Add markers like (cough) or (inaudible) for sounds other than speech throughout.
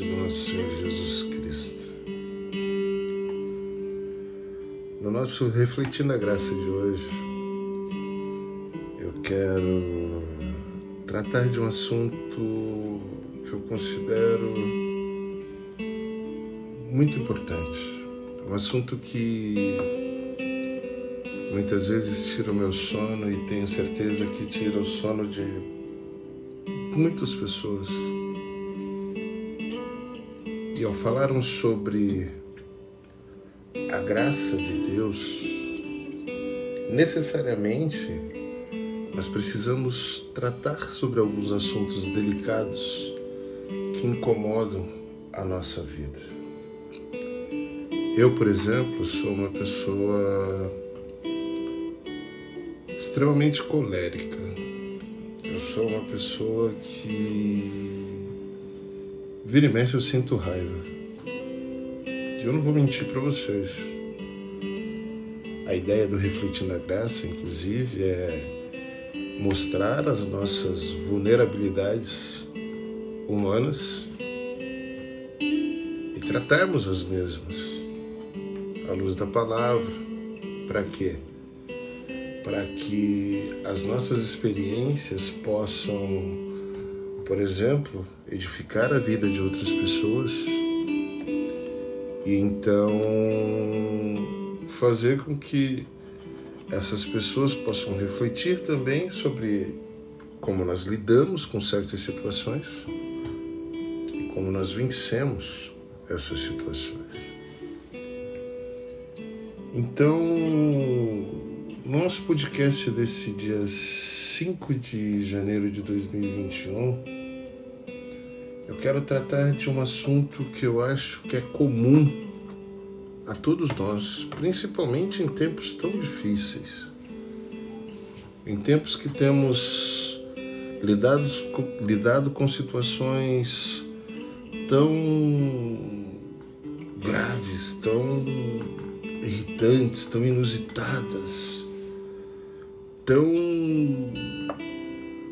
do nosso Senhor Jesus Cristo. No nosso Refletindo a Graça de hoje, eu quero tratar de um assunto que eu considero muito importante. Um assunto que muitas vezes tira o meu sono e tenho certeza que tira o sono de muitas pessoas. E ao falarmos sobre a graça de Deus, necessariamente nós precisamos tratar sobre alguns assuntos delicados que incomodam a nossa vida. Eu, por exemplo, sou uma pessoa extremamente colérica sou uma pessoa que vira e mexe eu sinto raiva. E eu não vou mentir para vocês. A ideia do Refletindo a Graça, inclusive, é mostrar as nossas vulnerabilidades humanas e tratarmos as mesmas à luz da palavra. Para quê? para que as nossas experiências possam, por exemplo, edificar a vida de outras pessoas e então fazer com que essas pessoas possam refletir também sobre como nós lidamos com certas situações e como nós vencemos essas situações. Então, nosso podcast desse dia 5 de janeiro de 2021, eu quero tratar de um assunto que eu acho que é comum a todos nós, principalmente em tempos tão difíceis. Em tempos que temos lidado com, lidado com situações tão graves, tão irritantes, tão inusitadas tão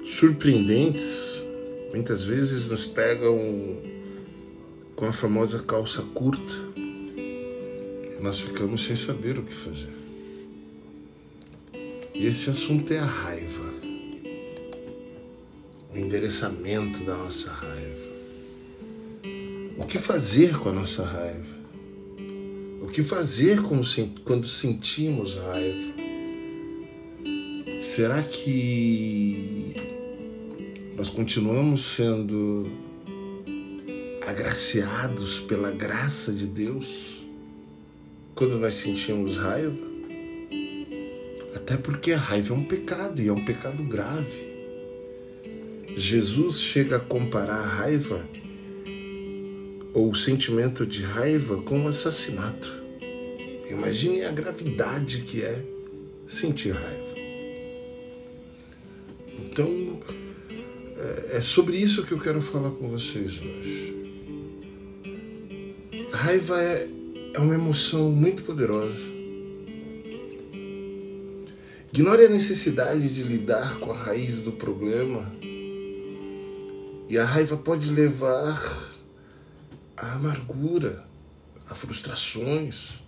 surpreendentes, muitas vezes nos pegam com a famosa calça curta e nós ficamos sem saber o que fazer. E esse assunto é a raiva, o endereçamento da nossa raiva. O que fazer com a nossa raiva? O que fazer quando sentimos raiva? Será que nós continuamos sendo agraciados pela graça de Deus quando nós sentimos raiva? Até porque a raiva é um pecado e é um pecado grave. Jesus chega a comparar a raiva ou o sentimento de raiva com um assassinato. Imagine a gravidade que é sentir raiva. Então, é, é sobre isso que eu quero falar com vocês hoje. A raiva é, é uma emoção muito poderosa. Ignore a necessidade de lidar com a raiz do problema. E a raiva pode levar à amargura, a frustrações.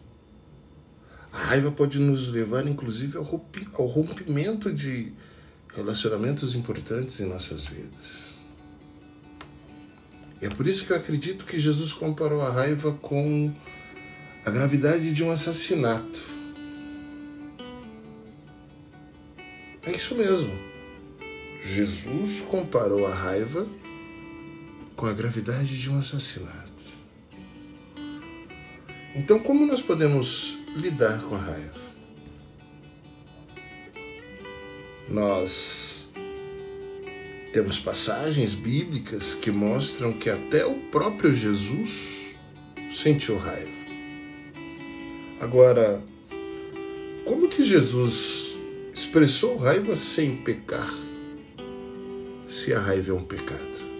A raiva pode nos levar, inclusive, ao rompimento de relacionamentos importantes em nossas vidas. E é por isso que eu acredito que Jesus comparou a raiva com a gravidade de um assassinato. É isso mesmo. Jesus comparou a raiva com a gravidade de um assassinato. Então, como nós podemos lidar com a raiva? Nós temos passagens bíblicas que mostram que até o próprio Jesus sentiu raiva. Agora, como que Jesus expressou raiva sem pecar? Se a raiva é um pecado.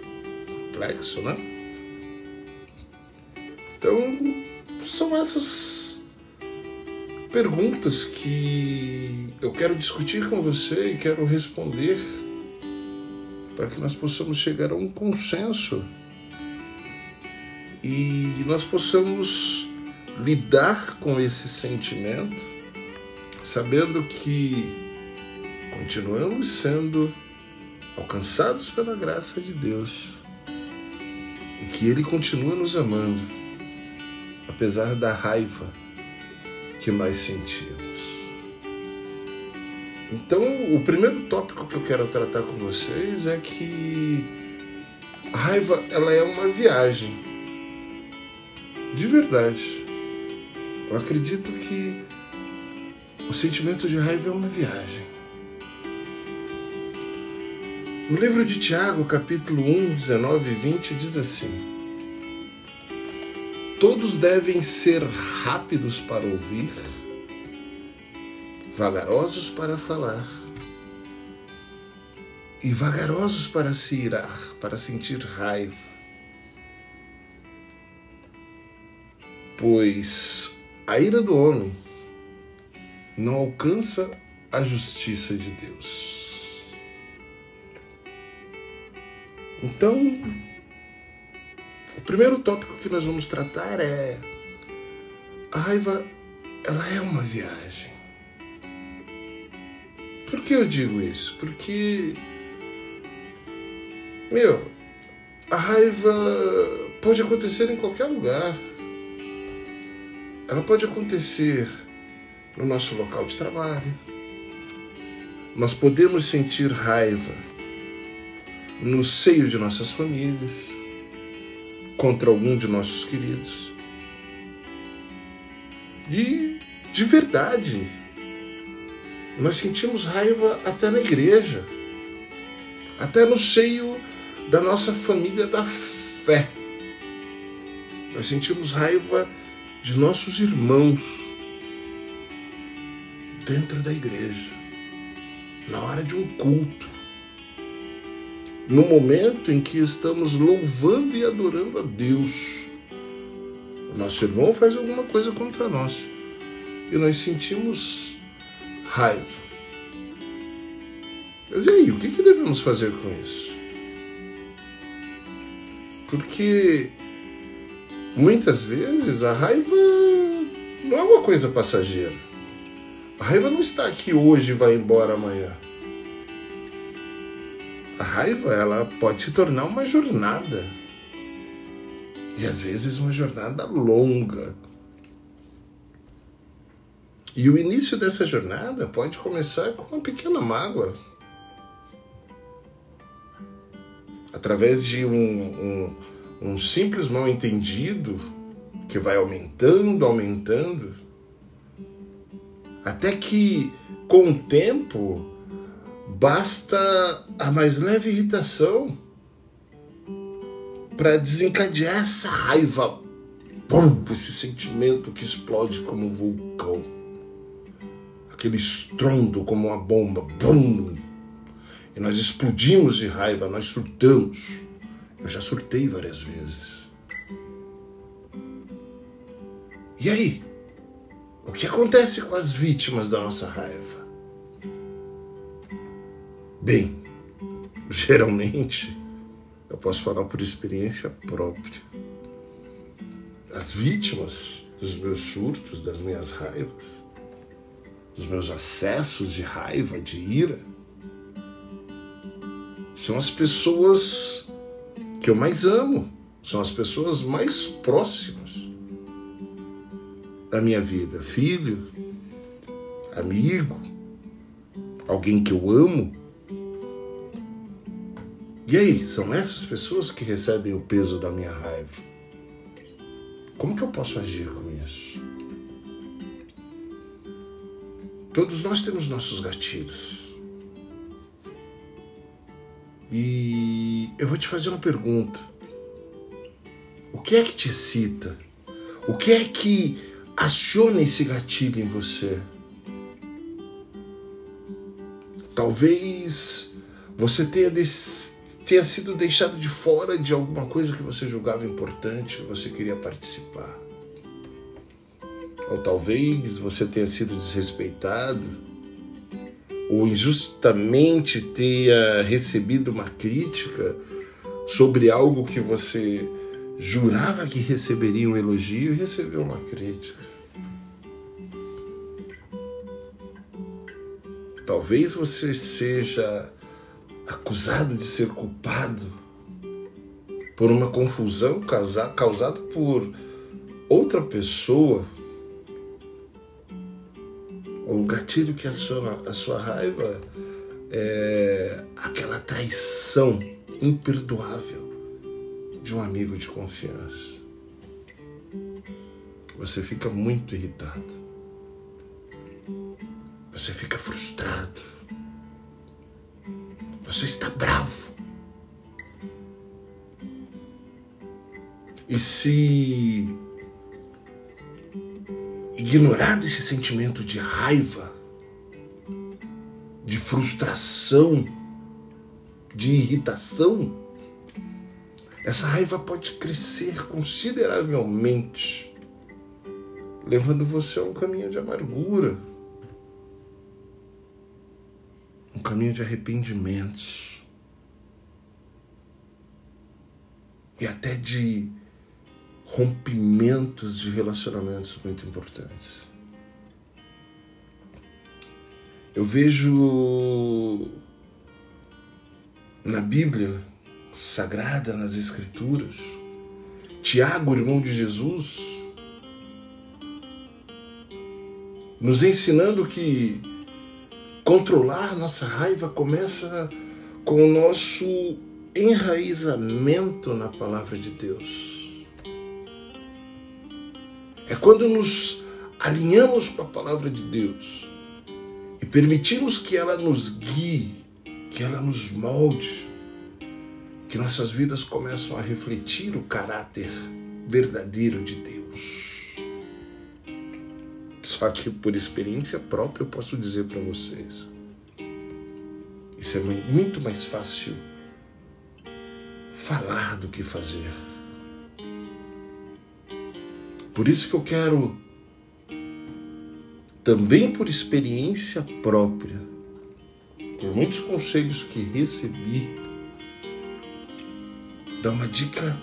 Complexo, né? Então, são essas perguntas que eu quero discutir com você e quero responder para que nós possamos chegar a um consenso e nós possamos lidar com esse sentimento, sabendo que continuamos sendo alcançados pela graça de Deus e que Ele continua nos amando, apesar da raiva que nós sentimos. Então, o primeiro tópico que eu quero tratar com vocês é que a raiva ela é uma viagem. De verdade. Eu acredito que o sentimento de raiva é uma viagem. No livro de Tiago, capítulo 1, 19 e 20, diz assim: Todos devem ser rápidos para ouvir, vagarosos para falar e vagarosos para se irar, para sentir raiva. Pois a ira do homem não alcança a justiça de Deus. Então, o primeiro tópico que nós vamos tratar é a raiva, ela é uma viagem. Por que eu digo isso? Porque meu, a raiva pode acontecer em qualquer lugar. Ela pode acontecer no nosso local de trabalho. Nós podemos sentir raiva no seio de nossas famílias, contra algum de nossos queridos. E, de verdade, nós sentimos raiva até na igreja, até no seio da nossa família da fé. Nós sentimos raiva de nossos irmãos dentro da igreja, na hora de um culto, no momento em que estamos louvando e adorando a Deus. O nosso irmão faz alguma coisa contra nós e nós sentimos raiva. Mas e aí, o que, que devemos fazer com isso? Porque muitas vezes a raiva não é uma coisa passageira. A raiva não está aqui hoje e vai embora amanhã. A raiva ela pode se tornar uma jornada. E às vezes uma jornada longa. E o início dessa jornada pode começar com uma pequena mágoa. Através de um, um um simples mal entendido que vai aumentando, aumentando, até que com o tempo basta a mais leve irritação para desencadear essa raiva, esse sentimento que explode como um vulcão, aquele estrondo como uma bomba, e nós explodimos de raiva, nós surtamos. Eu já surtei várias vezes. E aí? O que acontece com as vítimas da nossa raiva? Bem, geralmente, eu posso falar por experiência própria. As vítimas dos meus surtos, das minhas raivas, dos meus acessos de raiva, de ira, são as pessoas que eu mais amo, são as pessoas mais próximas da minha vida. Filho, amigo, alguém que eu amo. E aí, são essas pessoas que recebem o peso da minha raiva. Como que eu posso agir com isso? Todos nós temos nossos gatilhos. E eu vou te fazer uma pergunta. O que é que te excita? O que é que aciona esse gatilho em você? Talvez você tenha, tenha sido deixado de fora de alguma coisa que você julgava importante, que você queria participar. Ou talvez você tenha sido desrespeitado ou injustamente tenha recebido uma crítica sobre algo que você jurava que receberia um elogio e recebeu uma crítica. Talvez você seja acusado de ser culpado por uma confusão causada por outra pessoa. O gatilho que aciona a sua raiva é aquela traição imperdoável de um amigo de confiança. Você fica muito irritado. Você fica frustrado. Você está bravo. E se ignorar esse sentimento de raiva, de frustração, de irritação, essa raiva pode crescer consideravelmente, levando você a um caminho de amargura, um caminho de arrependimentos e até de rompimentos de relacionamentos muito importantes. Eu vejo na Bíblia sagrada, nas Escrituras, Tiago, irmão de Jesus, nos ensinando que controlar nossa raiva começa com o nosso enraizamento na palavra de Deus. É quando nos alinhamos com a palavra de Deus e permitimos que ela nos guie, que ela nos molde, que nossas vidas começam a refletir o caráter verdadeiro de Deus. Só que por experiência própria eu posso dizer para vocês, isso é muito mais fácil falar do que fazer. Por isso que eu quero, também por experiência própria, por muitos conselhos que recebi, dar uma dica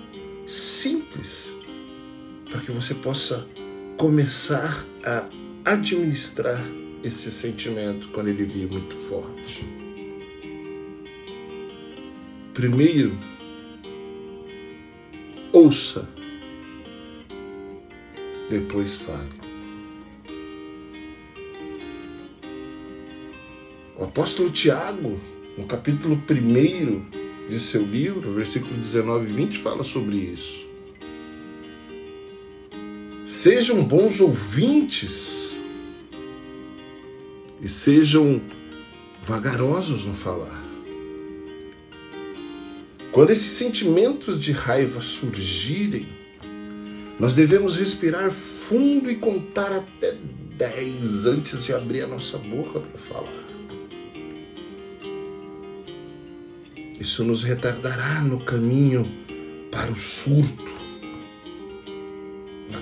simples para que você possa começar a administrar esse sentimento quando ele vir muito forte. Primeiro, ouça depois fale. O apóstolo Tiago, no capítulo 1 de seu livro, versículo 19 e 20, fala sobre isso. Sejam bons ouvintes e sejam vagarosos no falar. Quando esses sentimentos de raiva surgirem, nós devemos respirar fundo e contar até 10 antes de abrir a nossa boca para falar. Isso nos retardará no caminho para o surto,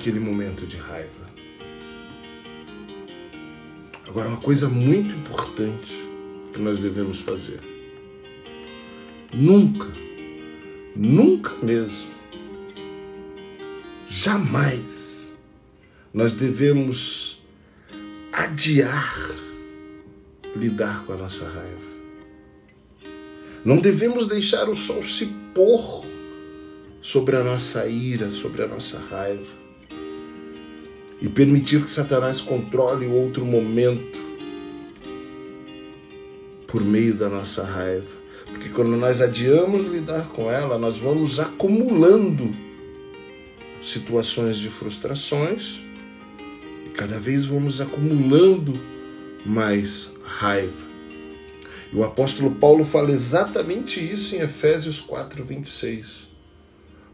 naquele momento de raiva. Agora, uma coisa muito importante que nós devemos fazer: nunca, nunca mesmo Jamais nós devemos adiar lidar com a nossa raiva. Não devemos deixar o sol se pôr sobre a nossa ira, sobre a nossa raiva. E permitir que Satanás controle o outro momento por meio da nossa raiva. Porque quando nós adiamos lidar com ela, nós vamos acumulando situações de frustrações e cada vez vamos acumulando mais raiva. E o apóstolo Paulo fala exatamente isso em Efésios 4, 26.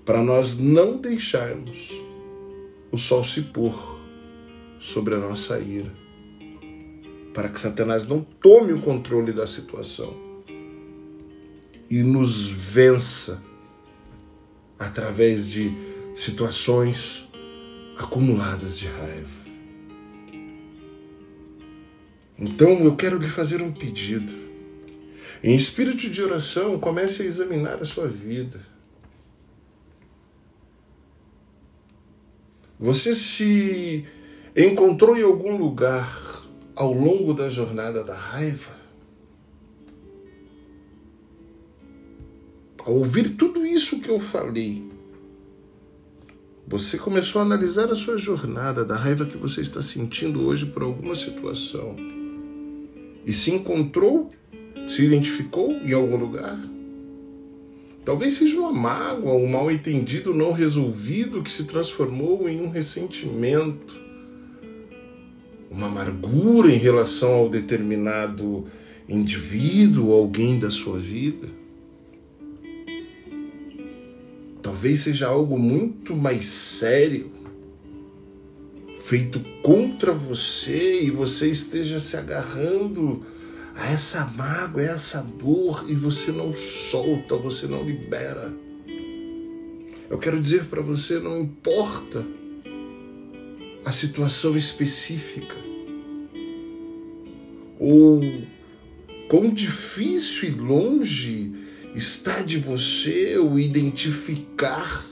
Para nós não deixarmos o sol se pôr sobre a nossa ira. Para que Satanás não tome o controle da situação e nos vença através de situações acumuladas de raiva. Então eu quero lhe fazer um pedido. Em espírito de oração, comece a examinar a sua vida. Você se encontrou em algum lugar ao longo da jornada da raiva? Ao ouvir tudo isso que eu falei, você começou a analisar a sua jornada, da raiva que você está sentindo hoje por alguma situação e se encontrou, se identificou em algum lugar? Talvez seja uma mágoa, um mal entendido não resolvido que se transformou em um ressentimento, uma amargura em relação ao determinado indivíduo, alguém da sua vida. Talvez seja algo muito mais sério feito contra você e você esteja se agarrando a essa mágoa, a essa dor e você não solta, você não libera. Eu quero dizer para você, não importa a situação específica ou quão difícil e longe está de você o identificar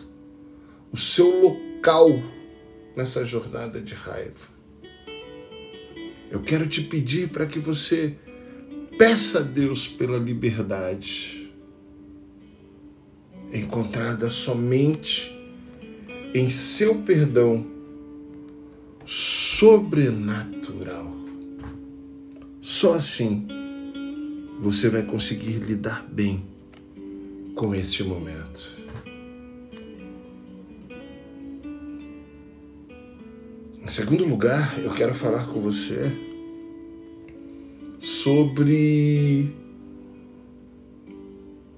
o seu local nessa jornada de raiva. Eu quero te pedir para que você peça a Deus pela liberdade, encontrada somente em seu perdão sobrenatural. Só assim você vai conseguir lidar bem com este momento. Em segundo lugar, eu quero falar com você sobre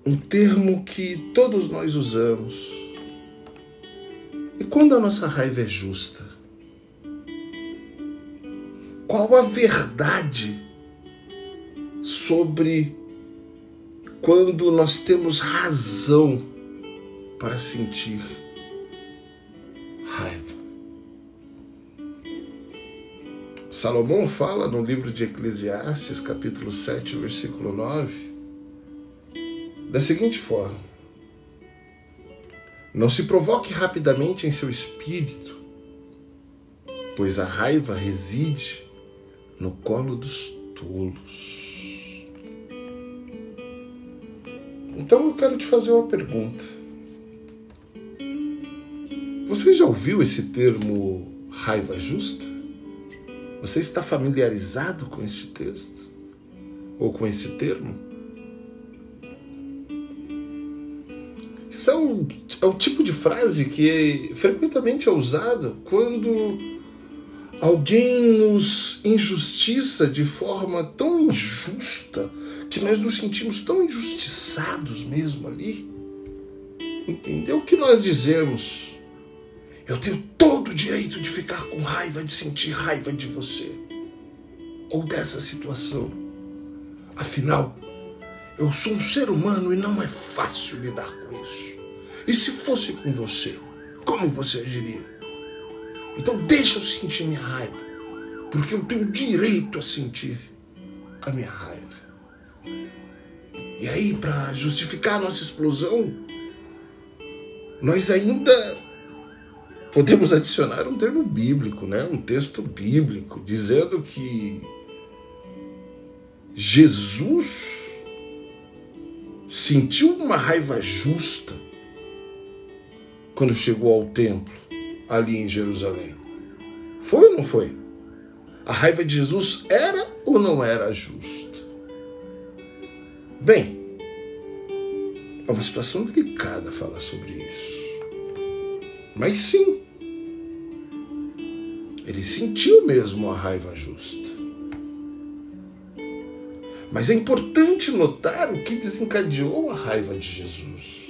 um termo que todos nós usamos. E quando a nossa raiva é justa? Qual a verdade sobre quando nós temos razão para sentir raiva? Salomão fala no livro de Eclesiastes, capítulo 7, versículo 9, da seguinte forma: Não se provoque rapidamente em seu espírito, pois a raiva reside no colo dos tolos. Então eu quero te fazer uma pergunta. Você já ouviu esse termo raiva justa? Você está familiarizado com esse texto? Ou com esse termo? Isso é o, é o tipo de frase que é, frequentemente é usado quando alguém nos injustiça de forma tão injusta que nós nos sentimos tão injustiçados mesmo ali. Entendeu o que nós dizemos? Eu tenho todo o direito de ficar com raiva, de sentir raiva de você ou dessa situação. Afinal, eu sou um ser humano e não é fácil lidar com isso. E se fosse com você, como você agiria? Então deixa eu sentir minha raiva, porque eu tenho direito a sentir a minha raiva. E aí, para justificar a nossa explosão, nós ainda podemos adicionar um termo bíblico, né? um texto bíblico, dizendo que Jesus sentiu uma raiva justa quando chegou ao templo ali em Jerusalém. Foi ou não foi? A raiva de Jesus era ou não era justa? Bem, é uma situação delicada falar sobre isso. Mas sim, ele sentiu mesmo a raiva justa. Mas é importante notar o que desencadeou a raiva de Jesus.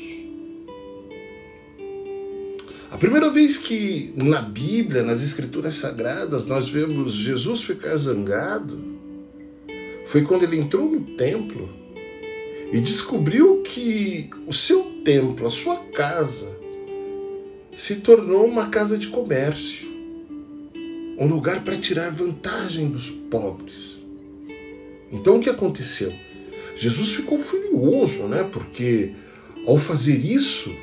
A primeira vez que na Bíblia, nas Escrituras Sagradas, nós vemos Jesus ficar zangado foi quando ele entrou no templo e descobriu que o seu templo, a sua casa, se tornou uma casa de comércio um lugar para tirar vantagem dos pobres. Então o que aconteceu? Jesus ficou furioso, né? Porque ao fazer isso,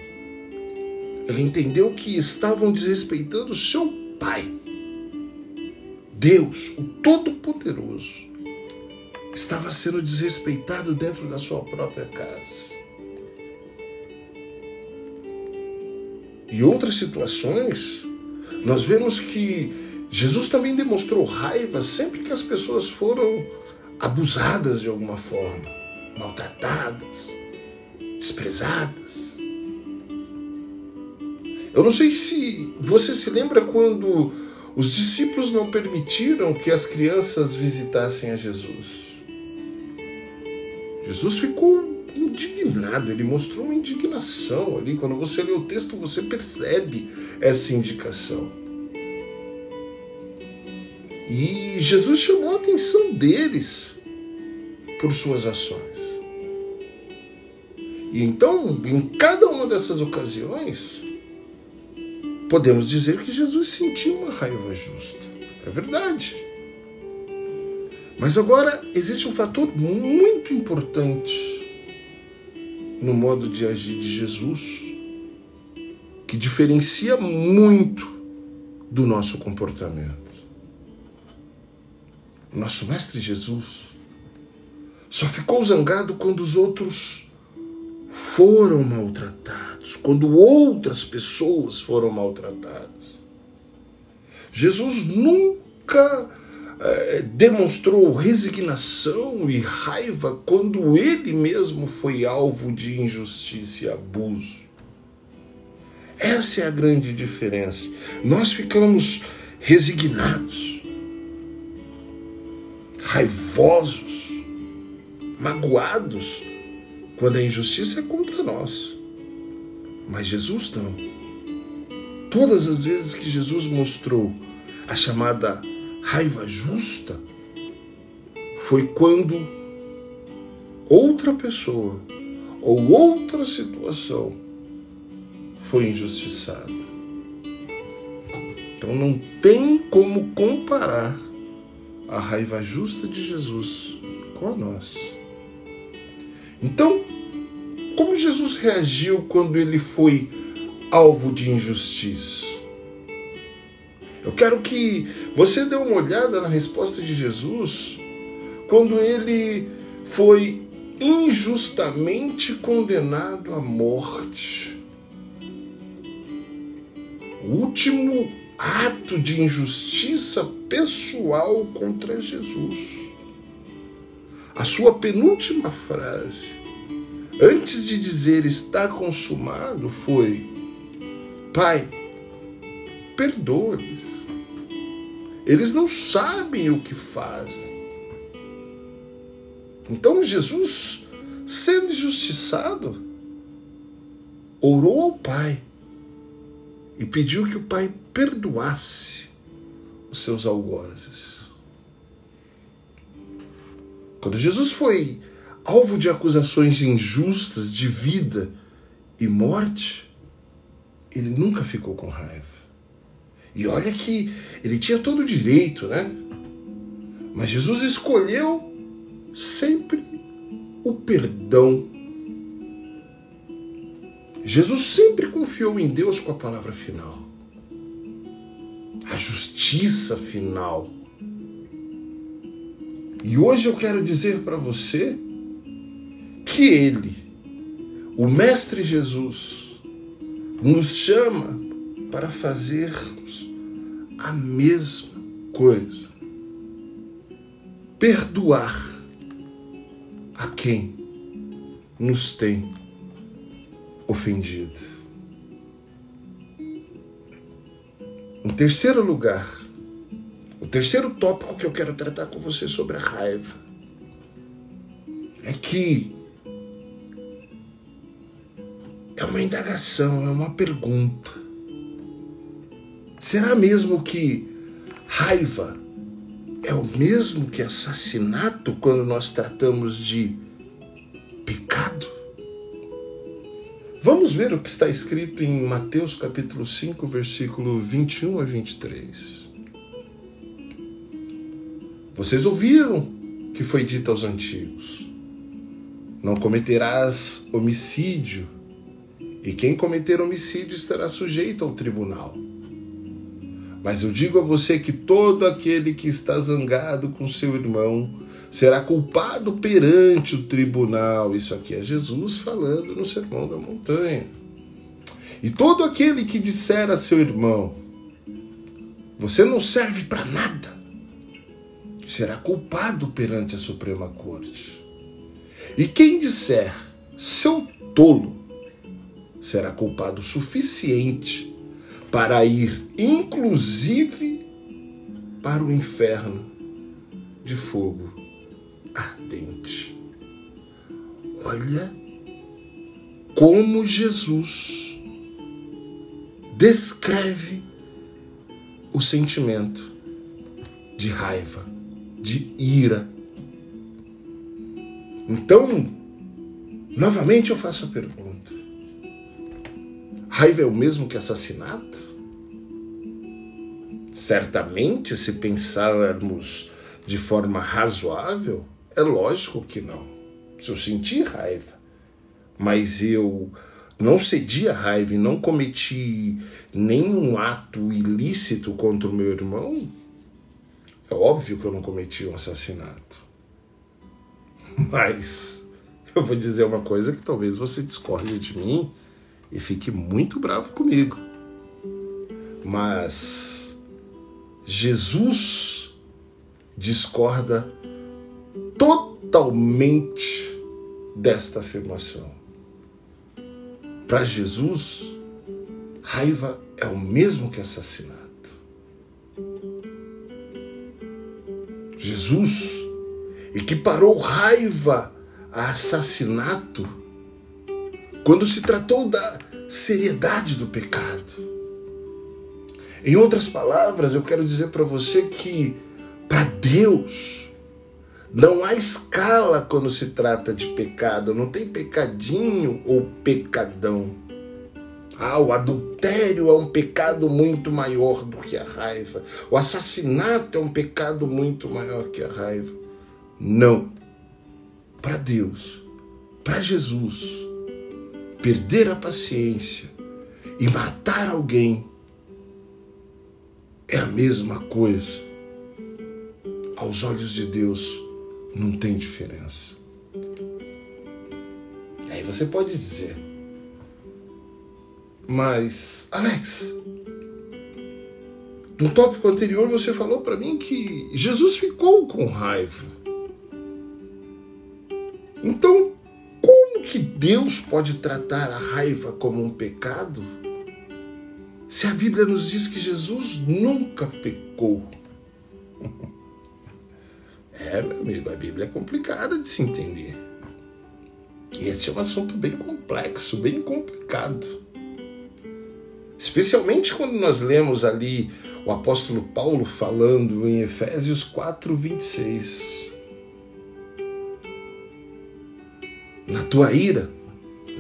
ele entendeu que estavam desrespeitando seu Pai. Deus, o Todo-Poderoso, estava sendo desrespeitado dentro da sua própria casa. Em outras situações, nós vemos que Jesus também demonstrou raiva sempre que as pessoas foram abusadas de alguma forma, maltratadas, desprezadas. Eu não sei se você se lembra quando os discípulos não permitiram que as crianças visitassem a Jesus. Jesus ficou indignado, ele mostrou uma indignação ali. Quando você lê o texto, você percebe essa indicação. E Jesus chamou a atenção deles por suas ações. E então, em cada uma dessas ocasiões, podemos dizer que Jesus sentiu uma raiva justa. É verdade. Mas agora existe um fator muito importante no modo de agir de Jesus que diferencia muito do nosso comportamento. Nosso Mestre Jesus só ficou zangado quando os outros foram maltratados, quando outras pessoas foram maltratadas. Jesus nunca é, demonstrou resignação e raiva quando ele mesmo foi alvo de injustiça e abuso. Essa é a grande diferença. Nós ficamos resignados, raivosos, magoados quando a injustiça é contra nós. Mas Jesus não. Todas as vezes que Jesus mostrou a chamada raiva justa foi quando outra pessoa ou outra situação foi injustiçada. Então não tem como comparar a raiva justa de Jesus com a. Então, como Jesus reagiu quando ele foi alvo de injustiça? Eu quero que você dê uma olhada na resposta de Jesus quando ele foi injustamente condenado à morte. O último ato de injustiça pessoal contra Jesus. A sua penúltima frase, antes de dizer está consumado, foi: Pai, perdoa-lhes. Eles não sabem o que fazem. Então Jesus, sendo injustiçado, orou ao Pai e pediu que o Pai perdoasse os seus algozes. Quando Jesus foi alvo de acusações injustas de vida e morte, ele nunca ficou com raiva. E olha que ele tinha todo o direito, né? Mas Jesus escolheu sempre o perdão. Jesus sempre confiou em Deus com a palavra final, a justiça final. E hoje eu quero dizer para você que Ele, o Mestre Jesus, nos chama para fazermos a mesma coisa. Perdoar a quem nos tem ofendido. Em terceiro lugar, o terceiro tópico que eu quero tratar com você sobre a raiva é que é uma indagação, é uma pergunta. Será mesmo que raiva é o mesmo que assassinato quando nós tratamos de pecado? Vamos ver o que está escrito em Mateus capítulo 5, versículo 21 a 23. Vocês ouviram que foi dito aos antigos: Não cometerás homicídio, e quem cometer homicídio estará sujeito ao tribunal. Mas eu digo a você que todo aquele que está zangado com seu irmão será culpado perante o tribunal. Isso aqui é Jesus falando no Sermão da Montanha. E todo aquele que disser a seu irmão: Você não serve para nada, será culpado perante a Suprema Corte. E quem disser: Seu tolo, será culpado suficiente para ir, inclusive, para o inferno de fogo ardente. Olha como Jesus descreve o sentimento de raiva, de ira. Então, novamente eu faço a pergunta: Raiva é o mesmo que assassinato? Certamente, se pensarmos de forma razoável, é lógico que não. Se eu sentir raiva, mas eu não cedi a raiva e não cometi nenhum ato ilícito contra o meu irmão, é óbvio que eu não cometi um assassinato. (laughs) Mas eu vou dizer uma coisa que talvez você discorde de mim e fique muito bravo comigo. Mas Jesus discorda totalmente desta afirmação. Para Jesus, raiva é o mesmo que assassinato. Jesus equiparou raiva a assassinato quando se tratou da seriedade do pecado. Em outras palavras, eu quero dizer para você que, para Deus, não há escala quando se trata de pecado, não tem pecadinho ou pecadão. Ah, o adultério é um pecado muito maior do que a raiva. O assassinato é um pecado muito maior que a raiva. Não. Para Deus, para Jesus, perder a paciência e matar alguém é a mesma coisa. Aos olhos de Deus não tem diferença. Aí você pode dizer, mas Alex, no tópico anterior você falou para mim que Jesus ficou com raiva. Então que Deus pode tratar a raiva como um pecado? Se a Bíblia nos diz que Jesus nunca pecou. (laughs) É, meu amigo, a Bíblia é complicada de se entender. E esse é um assunto bem complexo, bem complicado. Especialmente quando nós lemos ali o apóstolo Paulo falando em Efésios 4, 26. na tua ira,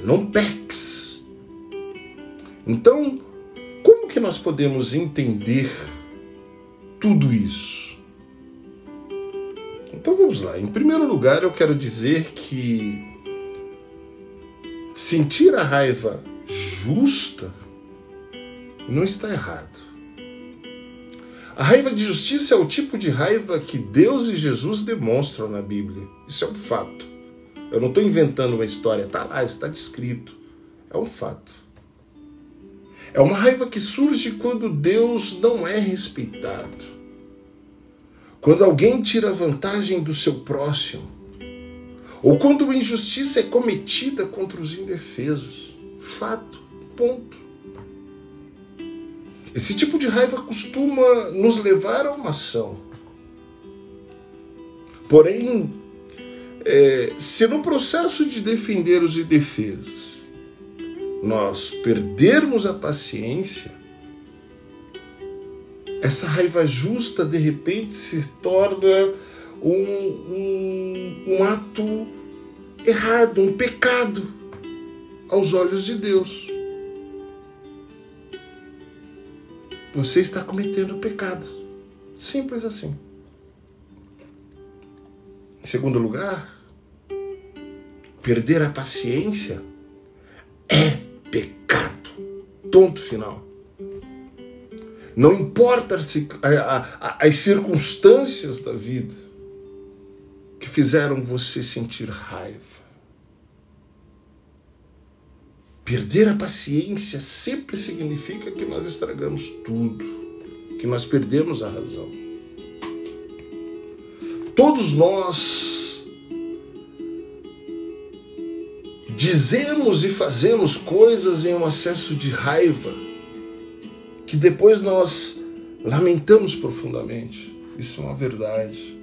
não peques. Então, como que nós podemos entender tudo isso? Então vamos lá. Em primeiro lugar, eu quero dizer que sentir a raiva justa não está errado. A raiva de justiça é o tipo de raiva que Deus e Jesus demonstram na Bíblia. Isso é um fato. Eu não estou inventando uma história, está lá, está descrito. É um fato. É uma raiva que surge quando Deus não é respeitado. Quando alguém tira vantagem do seu próximo. Ou quando uma injustiça é cometida contra os indefesos. Fato. Ponto. Esse tipo de raiva costuma nos levar a uma ação. Porém, é, se no processo de defender os indefesos nós perdermos a paciência, essa raiva justa de repente se torna um, um, um ato errado, um pecado aos olhos de Deus. Você está cometendo pecado. Simples assim. Em segundo lugar, perder a paciência é pecado. Ponto final. Não importa as circunstâncias da vida que fizeram você sentir raiva. Perder a paciência sempre significa que nós estragamos tudo, que nós perdemos a razão. Todos nós dizemos e fazemos coisas em um acesso de raiva que depois nós lamentamos profundamente. Isso é uma verdade.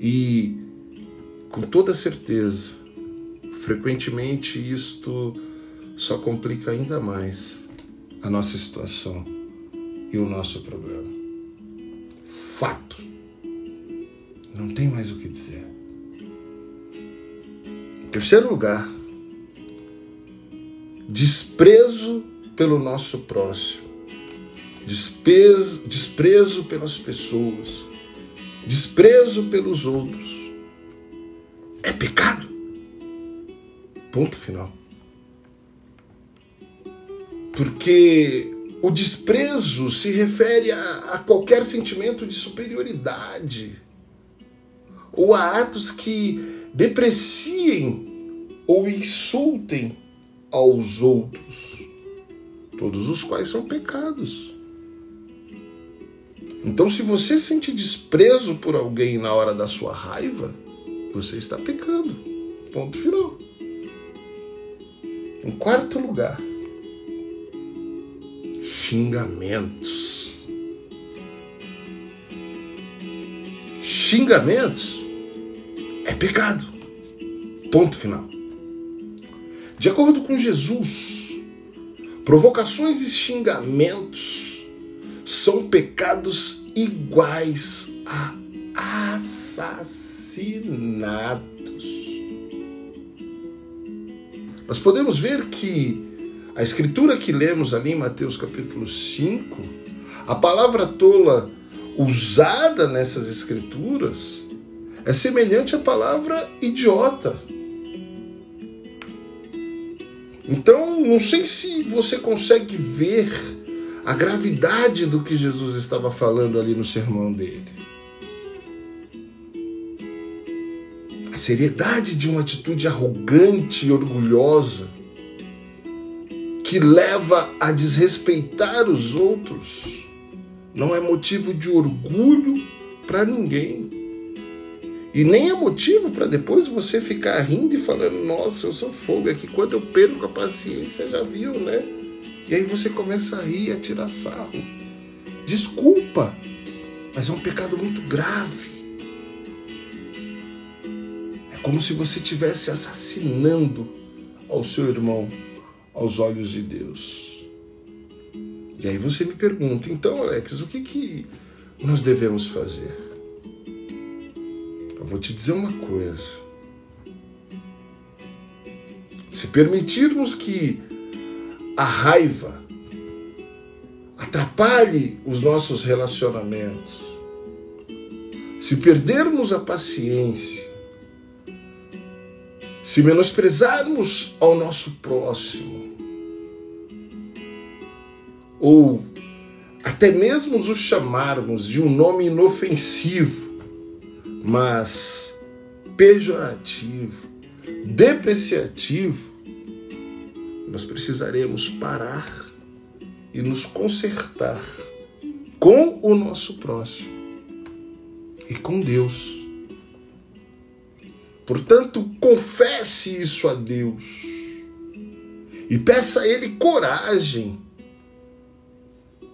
E com toda certeza, frequentemente isto só complica ainda mais a nossa situação e o nosso problema. Fato. Não tem mais o que dizer. Em terceiro lugar, desprezo pelo nosso próximo, desprezo, desprezo pelas pessoas, desprezo pelos outros. É pecado. Ponto final. Porque o desprezo se refere a, a qualquer sentimento de superioridade ou a atos que depreciem ou insultem aos outros todos os quais são pecados. Então, se você sente desprezo por alguém na hora da sua raiva, você está pecando. Ponto final. Em quarto lugar, xingamentos. Xingamentos é pecado. Ponto final. De acordo com Jesus, Provocações e xingamentos são pecados iguais a assassinatos. Nós podemos ver que a escritura que lemos ali em Mateus capítulo 5, a palavra tola usada nessas escrituras é semelhante à palavra idiota. Então, não sei se você consegue ver a gravidade do que Jesus estava falando ali no sermão dele. A seriedade de uma atitude arrogante e orgulhosa que leva a desrespeitar os outros não é motivo de orgulho para ninguém. E nem é motivo para depois você ficar rindo e falando, nossa, eu sou fogo. É que quando eu perco a paciência, já viu, né? E aí você começa a rir, a tirar sarro. Desculpa, mas é um pecado muito grave. É como se você estivesse assassinando ao seu irmão aos olhos de Deus. E aí você me pergunta, então, Alex, o que, que nós devemos fazer? Vou te dizer uma coisa. Se permitirmos que a raiva atrapalhe os nossos relacionamentos, se perdermos a paciência, se menosprezarmos ao nosso próximo, ou até mesmo os chamarmos de um nome inofensivo, mas pejorativo, depreciativo, nós precisaremos parar e nos consertar com o nosso próximo e com Deus. Portanto, confesse isso a Deus e peça a Ele coragem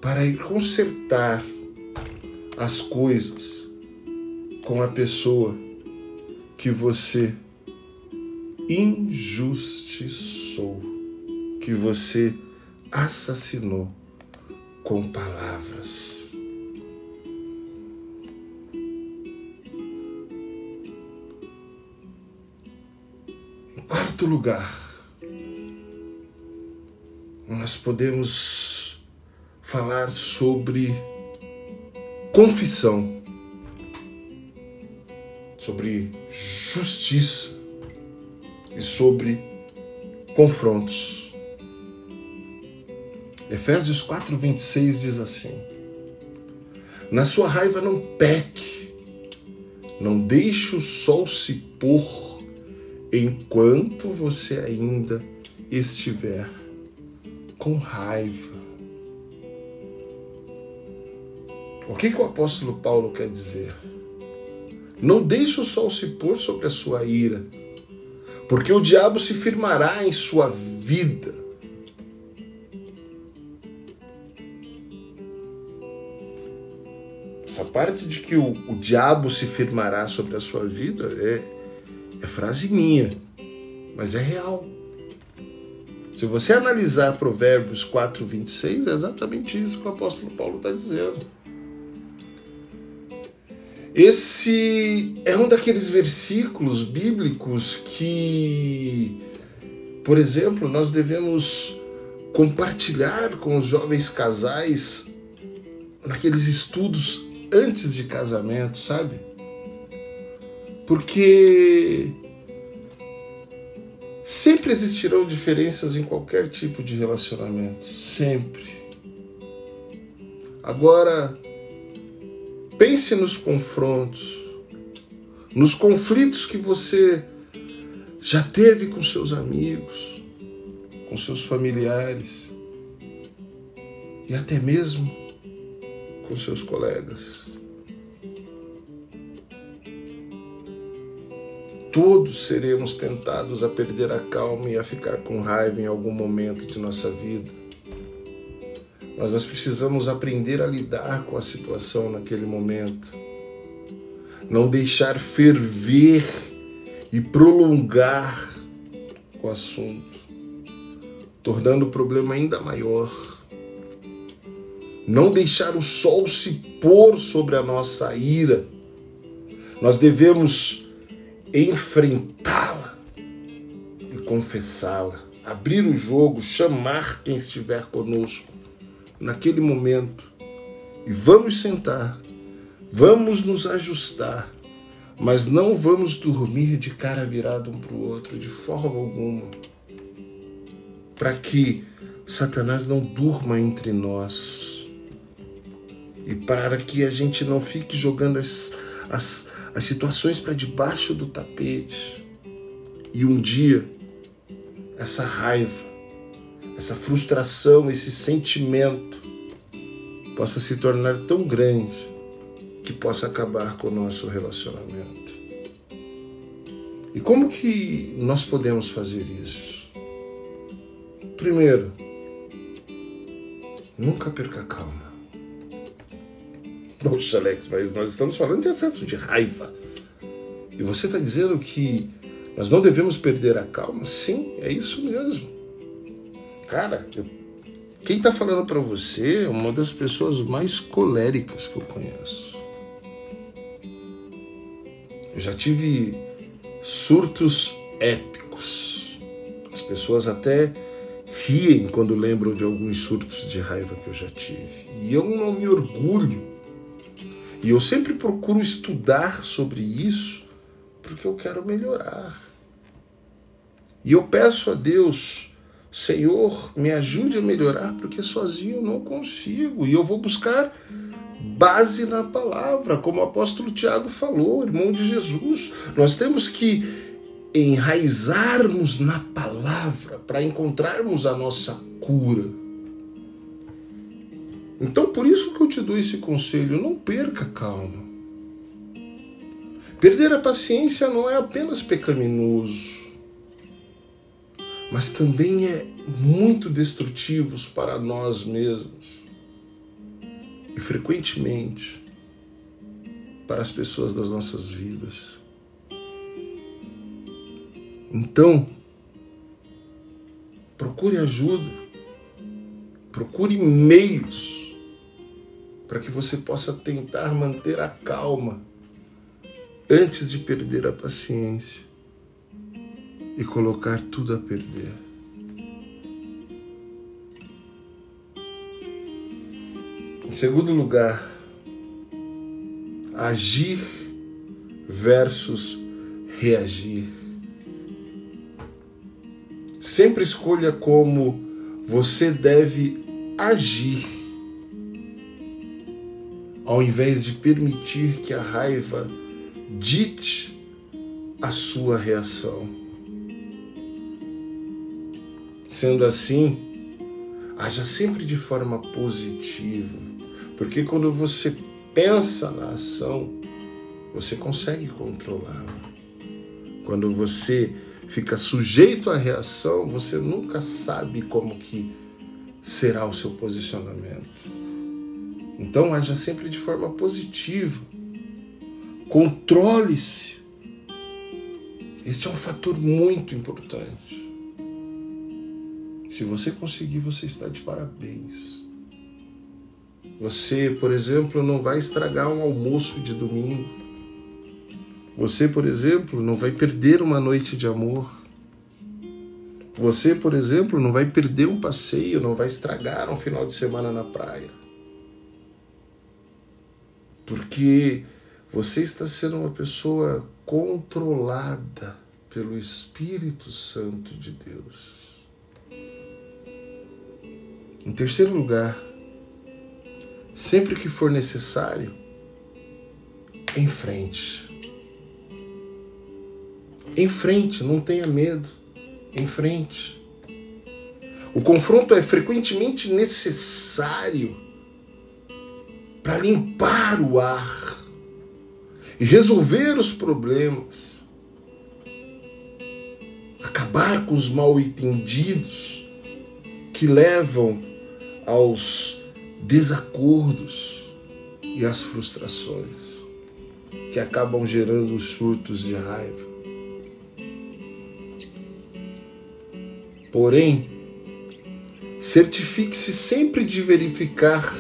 para ir consertar as coisas com a pessoa que você injustiçou, que você assassinou com palavras. Em quarto lugar, nós podemos falar sobre confissão. Sobre justiça e sobre confrontos. Efésios 4:26 diz assim: Na sua raiva não peque, não deixe o sol se pôr enquanto você ainda estiver com raiva. O que, que o apóstolo Paulo quer dizer? Não deixe o sol se pôr sobre a sua ira, porque o diabo se firmará em sua vida. Essa parte de que o, o diabo se firmará sobre a sua vida é, é frase minha, mas é real. Se você analisar Provérbios 4, 26, é exatamente isso que o apóstolo Paulo está dizendo. Esse é um daqueles versículos bíblicos que, por exemplo, nós devemos compartilhar com os jovens casais naqueles estudos antes de casamento, sabe? Porque Sempre existirão diferenças em qualquer tipo de relacionamento, sempre. Agora, pense nos confrontos, nos conflitos que você já teve com seus amigos, com seus familiares e até mesmo com seus colegas. Todos seremos tentados a perder a calma e a ficar com raiva em algum momento de nossa vida. Mas nós precisamos aprender a lidar com a situação naquele momento. Não deixar ferver e prolongar o assunto, tornando o problema ainda maior. Não deixar o sol se pôr sobre a nossa ira. Nós devemos enfrentá-la e confessá-la, abrir o jogo, chamar quem estiver conosco naquele momento e vamos sentar, vamos nos ajustar, mas não vamos dormir de cara virada um para o outro de forma alguma, para que Satanás não durma entre nós e para que a gente não fique jogando as, as as situações para debaixo do tapete. E um dia, essa raiva, essa frustração, esse sentimento possa se tornar tão grande que possa acabar com o nosso relacionamento. E como que nós podemos fazer isso? Primeiro, nunca perca a calma. Poxa, Alex, mas nós estamos falando de excesso de raiva. E você está dizendo que nós não devemos perder a calma? Sim, é isso mesmo. Cara, eu, quem está falando para você é uma das pessoas mais coléricas que eu conheço. Eu já tive surtos épicos. As pessoas até riem quando lembram de alguns surtos de raiva que eu já tive. E eu não me orgulho e eu sempre procuro estudar sobre isso porque eu quero melhorar. E eu peço a Deus, Senhor, me ajude a melhorar porque sozinho eu não consigo. E eu vou buscar base na palavra, como o apóstolo Tiago falou, irmão de Jesus. Nós temos que enraizarmos na palavra para encontrarmos a nossa cura. Então, por isso que eu te dou esse conselho: não perca a calma. Perder a paciência não é apenas pecaminoso, mas também é muito destrutivo para nós mesmos. E frequentemente para as pessoas das nossas vidas. Então, procure ajuda, procure meios para que você possa tentar manter a calma antes de perder a paciência e colocar tudo a perder. Em segundo lugar, agir versus reagir. Sempre escolha como você deve agir, ao invés de permitir que a raiva dite a sua reação. Sendo assim, haja sempre de forma positiva, porque quando você pensa na ação, você consegue controlá-la. Quando você fica sujeito à reação, você nunca sabe como que será o seu posicionamento. Então haja sempre de forma positiva. Controle-se. Esse é um fator muito importante. Se você conseguir, você está de parabéns. Você, por exemplo, não vai estragar um almoço de domingo. Você, por exemplo, não vai perder uma noite de amor. Você, por exemplo, não vai perder um passeio, não vai estragar um final de semana na praia. Porque você está sendo uma pessoa controlada pelo Espírito Santo de Deus. Em terceiro lugar, sempre que for necessário, em frente. Em frente, não tenha medo. Em frente. O confronto é frequentemente necessário para limpar o ar e resolver os problemas, acabar com os mal entendidos que levam aos desacordos e às frustrações que acabam gerando os surtos de raiva. Porém, certifique-se sempre de verificar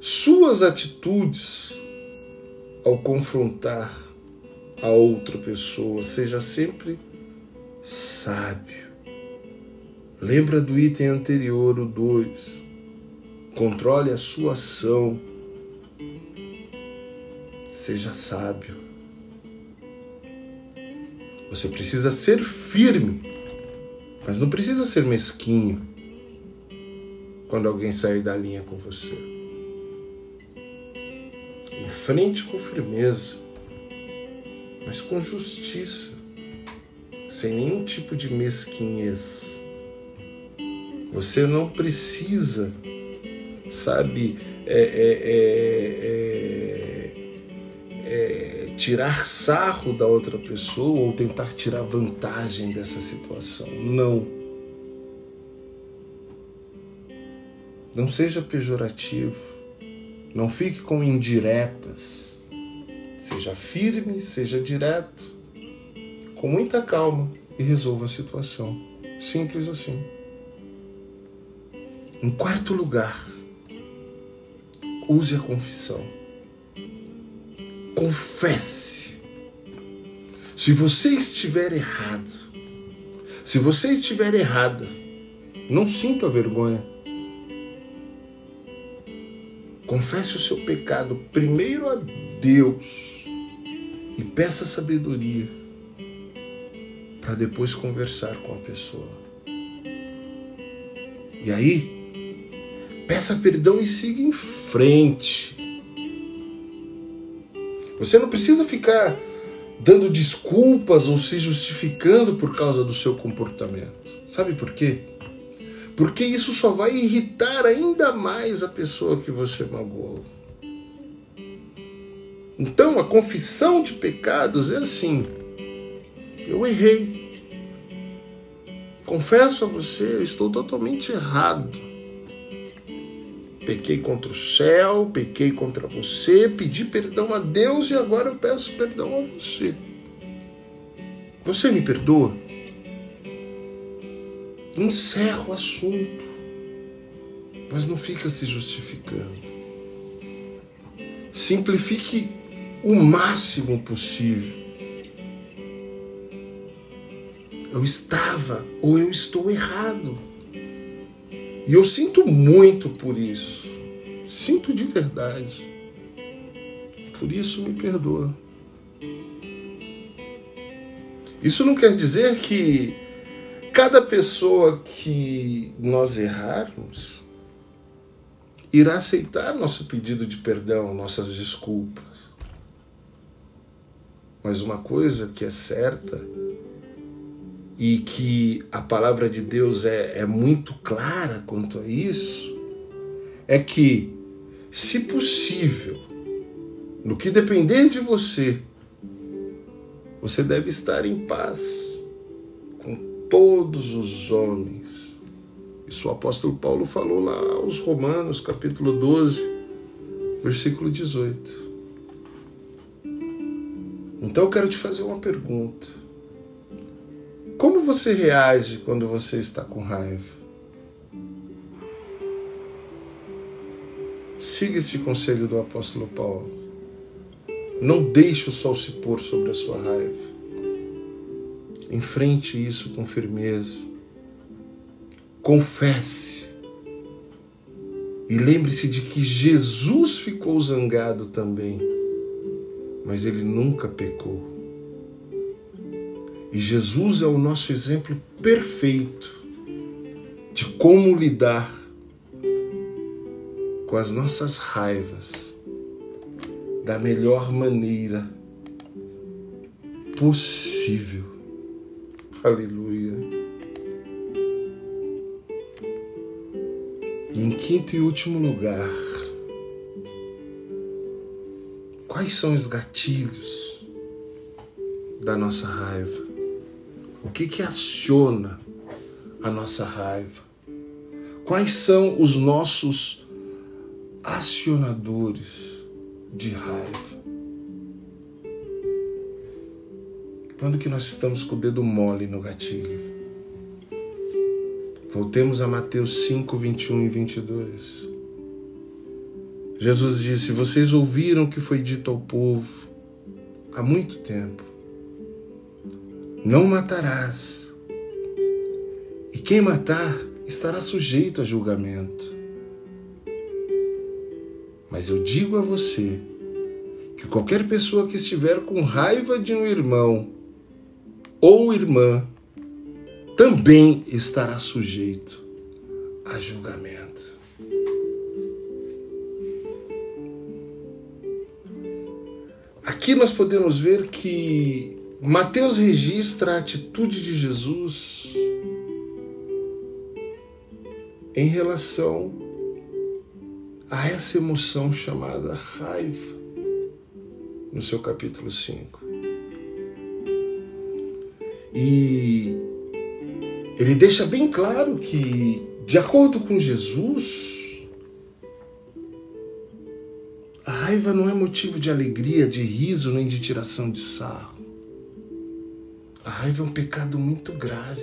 suas atitudes ao confrontar a outra pessoa. Seja sempre sábio. Lembra do item anterior, o 2. Controle a sua ação. Seja sábio. Você precisa ser firme, mas não precisa ser mesquinho quando alguém sair da linha com você. Enfrente com firmeza, mas com justiça, sem nenhum tipo de mesquinhez. Você não precisa, sabe, é, é, é, tirar sarro da outra pessoa ou tentar tirar vantagem dessa situação. Não. Não seja pejorativo. Não fique com indiretas. Seja firme, seja direto, com muita calma e resolva a situação. Simples assim. Em quarto lugar, use a confissão. Confesse. Se você estiver errado, se você estiver errada, não sinta vergonha. Confesse o seu pecado primeiro a Deus e peça sabedoria para depois conversar com a pessoa. E aí, Peça perdão e siga em frente. Você não precisa ficar dando desculpas ou se justificando por causa do seu comportamento. Sabe por quê? Porque isso só vai irritar ainda mais a pessoa que você magoou. Então, a confissão de pecados é assim: eu errei. Confesso a você, eu estou totalmente errado. Pequei contra o céu, pequei contra você, pedi perdão a Deus e agora eu peço perdão a você. Você me perdoa? Encerra o assunto, mas não fica se justificando. Simplifique o máximo possível. Eu estava ou eu estou errado. E eu sinto muito por isso. Sinto de verdade. Por isso me perdoa. Isso não quer dizer que cada pessoa que nós errarmos irá aceitar nosso pedido de perdão, nossas desculpas. Mas uma coisa que é certa e que a palavra de Deus é, é muito clara quanto a isso é que, se possível, no que depender de você, você deve estar em paz com todos os homens. Isso o apóstolo Paulo falou lá aos Romanos, capítulo 12, versículo 18. Então eu quero te fazer uma pergunta. Como você reage quando você está com raiva? Siga esse conselho do apóstolo Paulo. Não deixe o sol se pôr sobre a sua raiva. Enfrente isso com firmeza. Confesse. E lembre-se de que Jesus ficou zangado também, mas ele nunca pecou. E Jesus é o nosso exemplo perfeito de como lidar com as nossas raivas da melhor maneira possível. Aleluia. Em quinto e último lugar, quais são os gatilhos da nossa raiva? O que que aciona a nossa raiva? Quais são os nossos acionadores? de raiva. Quando que nós estamos com o dedo mole no gatilho? Voltemos a Mateus 5, 21 e 22. Jesus disse: Vocês ouviram o que foi dito ao povo há muito tempo. Não matarás. E quem matar estará sujeito a julgamento. Mas eu digo a você que qualquer pessoa que estiver com raiva de um irmão ou irmã também estará sujeito a julgamento. Aqui nós podemos ver que Mateus registra a atitude de Jesus em relação a essa emoção chamada raiva no seu capítulo 5. E ele deixa bem claro que, de acordo com Jesus, a raiva não é motivo de alegria, de riso, nem de tiração de sarro. Raiva é um pecado muito grave.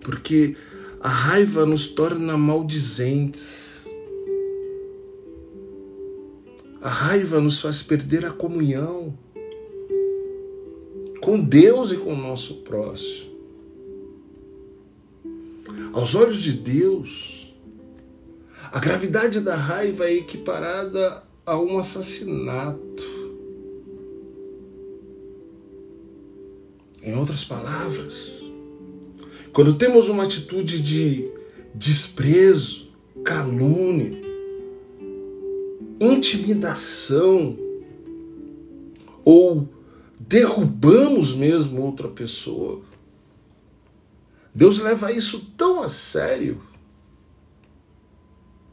Porque a raiva nos torna maldizentes. A raiva nos faz perder a comunhão com Deus e com o nosso próximo. Aos olhos de Deus, a gravidade da raiva é equiparada a um assassinato. Em outras palavras, quando temos uma atitude de desprezo, calúnia, intimidação, ou derrubamos mesmo outra pessoa, Deus leva isso tão a sério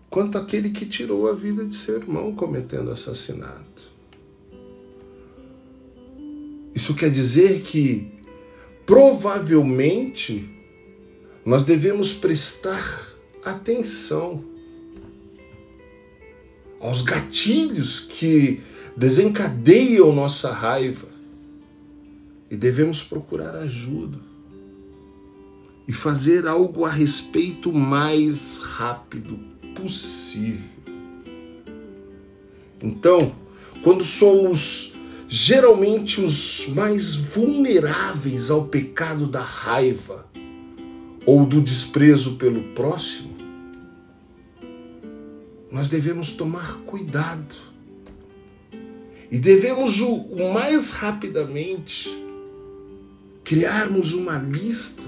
quanto aquele que tirou a vida de seu irmão cometendo assassinato. Isso quer dizer que provavelmente nós devemos prestar atenção aos gatilhos que desencadeiam nossa raiva e devemos procurar ajuda e fazer algo a respeito mais rápido possível. Então, quando somos geralmente os mais vulneráveis ao pecado da raiva, ou do desprezo pelo próximo, nós devemos tomar cuidado E devemos o, o mais rapidamente criarmos uma lista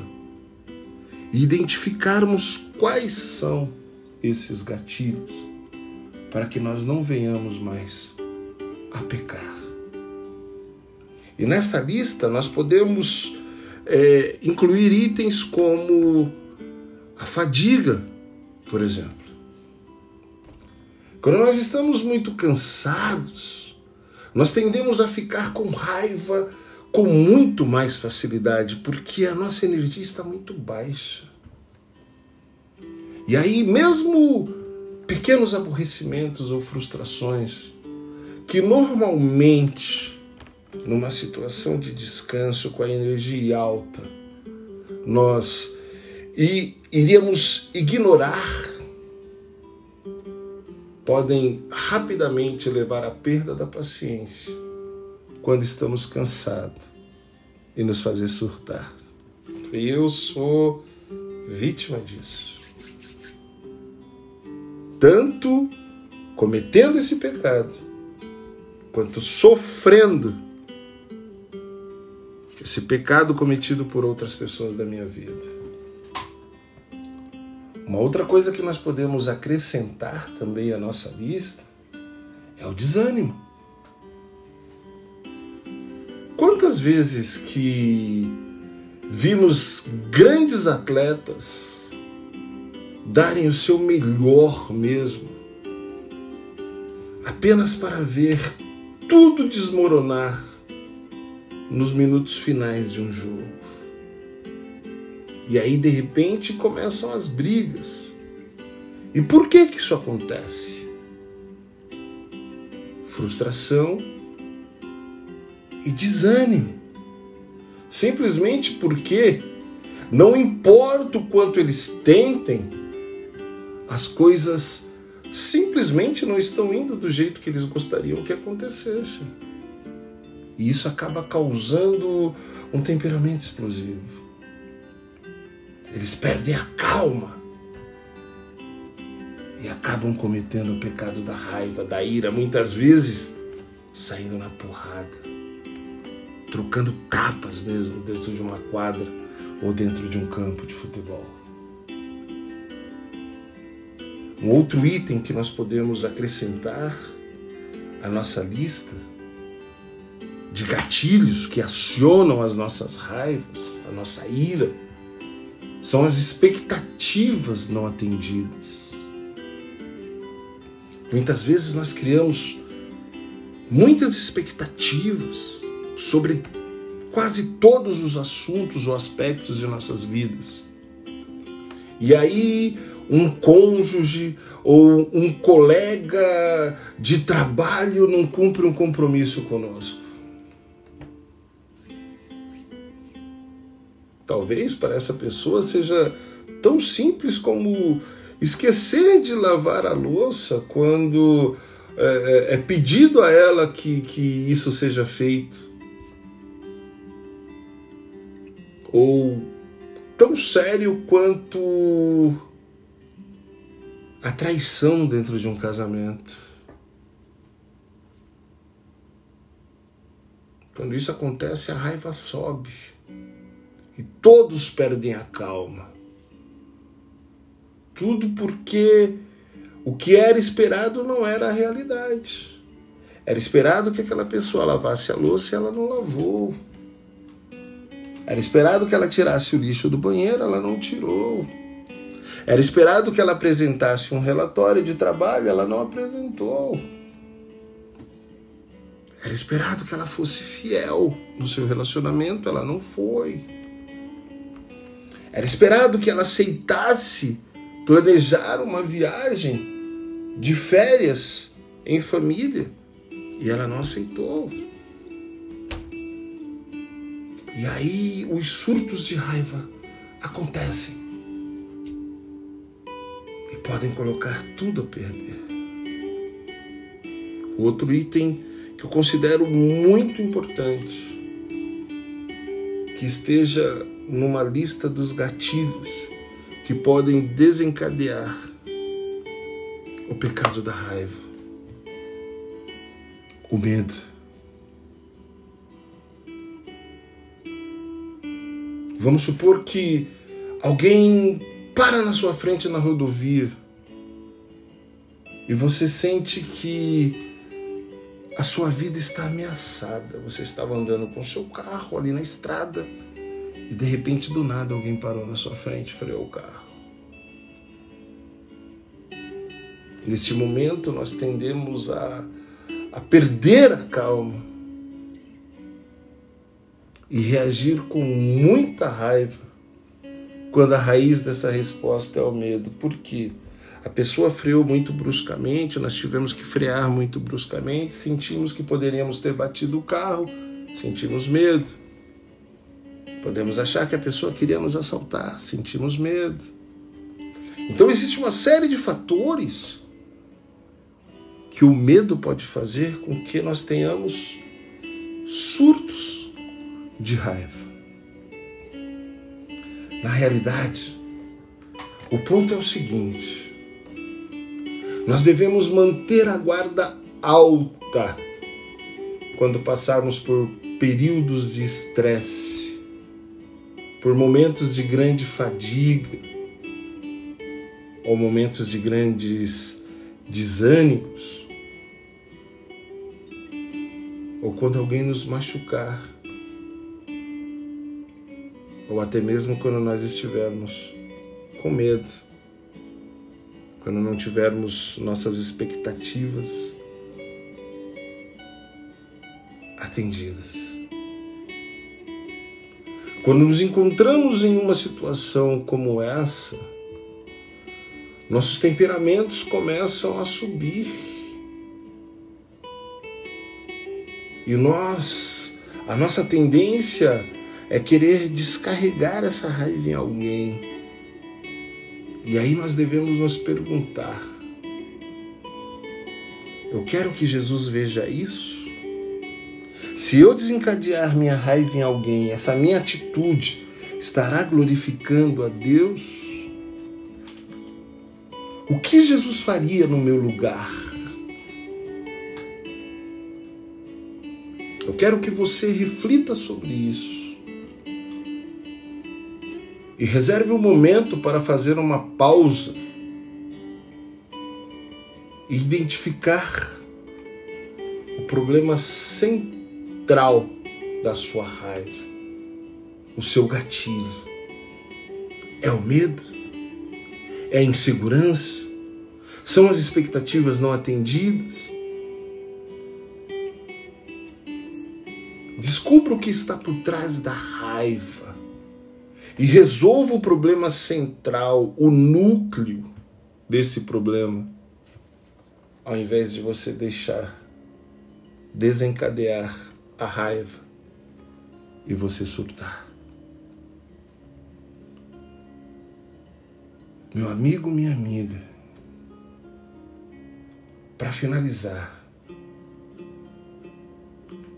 e identificarmos quais são esses gatilhos para que nós não venhamos mais a pecar. E nesta lista nós podemos é, incluir itens como a fadiga, por exemplo. Quando nós estamos muito cansados, nós tendemos a ficar com raiva com muito mais facilidade, porque a nossa energia está muito baixa. E aí, mesmo pequenos aborrecimentos ou frustrações, que normalmente, numa situação de descanso com a energia alta, nós iríamos ignorar, podem rapidamente levar à perda da paciência quando estamos cansados e nos fazer surtar. Eu sou vítima disso. Tanto cometendo esse pecado, quanto sofrendo esse pecado cometido por outras pessoas da minha vida. Uma outra coisa que nós podemos acrescentar também à nossa lista é o desânimo. Quantas vezes que vimos grandes atletas darem o seu melhor mesmo, apenas para ver tudo desmoronar nos minutos finais de um jogo. E aí de repente começam as brigas. E por que que isso acontece? Frustração e desânimo. Simplesmente porque não importa o quanto eles tentem, as coisas simplesmente não estão indo do jeito que eles gostariam que acontecesse. E isso acaba causando um temperamento explosivo. Eles perdem a calma e acabam cometendo o pecado da raiva, da ira, muitas vezes saindo na porrada trocando tapas mesmo dentro de uma quadra ou dentro de um campo de futebol. Um outro item que nós podemos acrescentar à nossa lista de gatilhos que acionam as nossas raivas, a nossa ira, são as expectativas não atendidas. Muitas vezes nós criamos muitas expectativas sobre quase todos os assuntos ou aspectos de nossas vidas. E aí, um cônjuge ou um colega de trabalho não cumpre um compromisso conosco. Talvez para essa pessoa seja tão simples como esquecer de lavar a louça quando é, é, é pedido a ela que, que isso seja feito. ou tão sério quanto a traição dentro de um casamento. Quando isso acontece, a raiva sobe e todos perdem a calma. Tudo porque o que era esperado não era a realidade. Era esperado que aquela pessoa lavasse a louça e ela não lavou. Era esperado que ela tirasse o lixo do banheiro, ela não tirou. Era esperado que ela apresentasse um relatório de trabalho, ela não apresentou. Era esperado que ela fosse fiel no seu relacionamento, ela não foi. Era esperado que ela aceitasse planejar uma viagem de férias em família e ela não aceitou. E aí os surtos de raiva acontecem e podem colocar tudo a perder. O outro item que eu considero muito importante, que esteja numa lista dos gatilhos que podem desencadear o pecado da raiva, o medo. Vamos supor que alguém para na sua frente na rodovia e você sente que a sua vida está ameaçada. Você estava andando com seu carro ali na estrada e de repente do nada alguém parou na sua frente, freou o carro. Neste momento nós tendemos a, a perder a calma e reagir com muita raiva quando a raiz dessa resposta é o medo. Por quê? A pessoa freou muito bruscamente, nós tivemos que frear muito bruscamente, sentimos que poderíamos ter batido o carro, sentimos medo. Podemos achar que a pessoa queria nos assaltar, sentimos medo. Então existe uma série de fatores que o medo pode fazer com que nós tenhamos surtos de raiva. Na realidade, o ponto é o seguinte: nós devemos manter a guarda alta quando passarmos por períodos de estresse, por momentos de grande fadiga ou momentos de grandes desânimos ou quando alguém nos machucar, ou até mesmo quando nós estivermos com medo, quando não tivermos nossas expectativas atendidas. Quando nos encontramos em uma situação como essa, nossos temperamentos começam a subir E nós, a nossa tendência é querer descarregar essa raiva em alguém. E aí nós devemos nos perguntar: eu quero que Jesus veja isso? Se eu desencadear minha raiva em alguém, essa minha atitude estará glorificando a Deus? O que Jesus faria no meu lugar? Eu quero que você reflita sobre isso. E reserve um momento para fazer uma pausa e identificar o problema central da sua raiva, o seu gatilho. É o medo? É a insegurança? São as expectativas não atendidas? Descubra o que está por trás da raiva e resolva o problema central, o núcleo desse problema, ao invés de você deixar desencadear a raiva e você surtar. Meu amigo, minha amiga, para finalizar,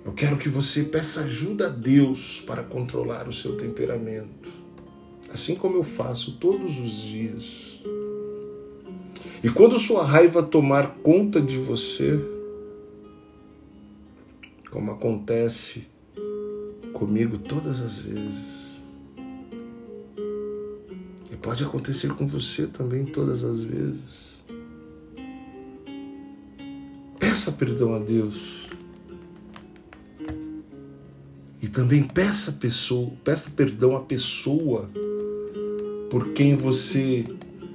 eu quero que você peça ajuda a Deus para controlar o seu temperamento, assim como eu faço todos os dias. E quando sua raiva tomar conta de você, como acontece comigo todas as vezes, e pode acontecer com você também todas as vezes, peça perdão a Deus. E também peça pessoa, peça perdão à pessoa por quem você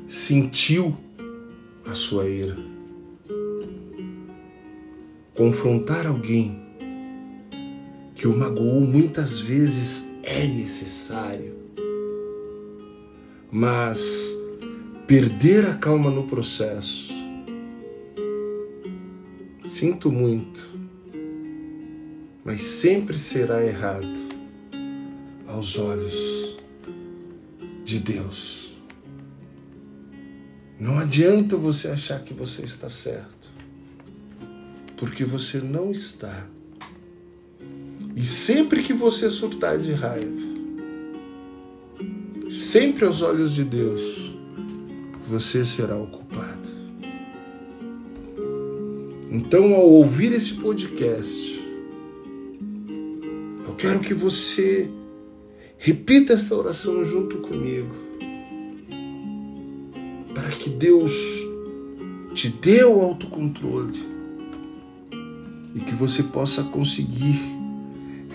sentiu a sua ira. Confrontar alguém que o magoou muitas vezes é necessário, mas perder a calma no processo. Sinto muito mas sempre será errado aos olhos de Deus. Não adianta você achar que você está certo, porque você não está. E sempre que você surtar de raiva, sempre aos olhos de Deus, você será o culpado. Então, ao ouvir esse podcast, quero que você Repita esta oração junto comigo, para que Deus te dê o autocontrole e que você possa conseguir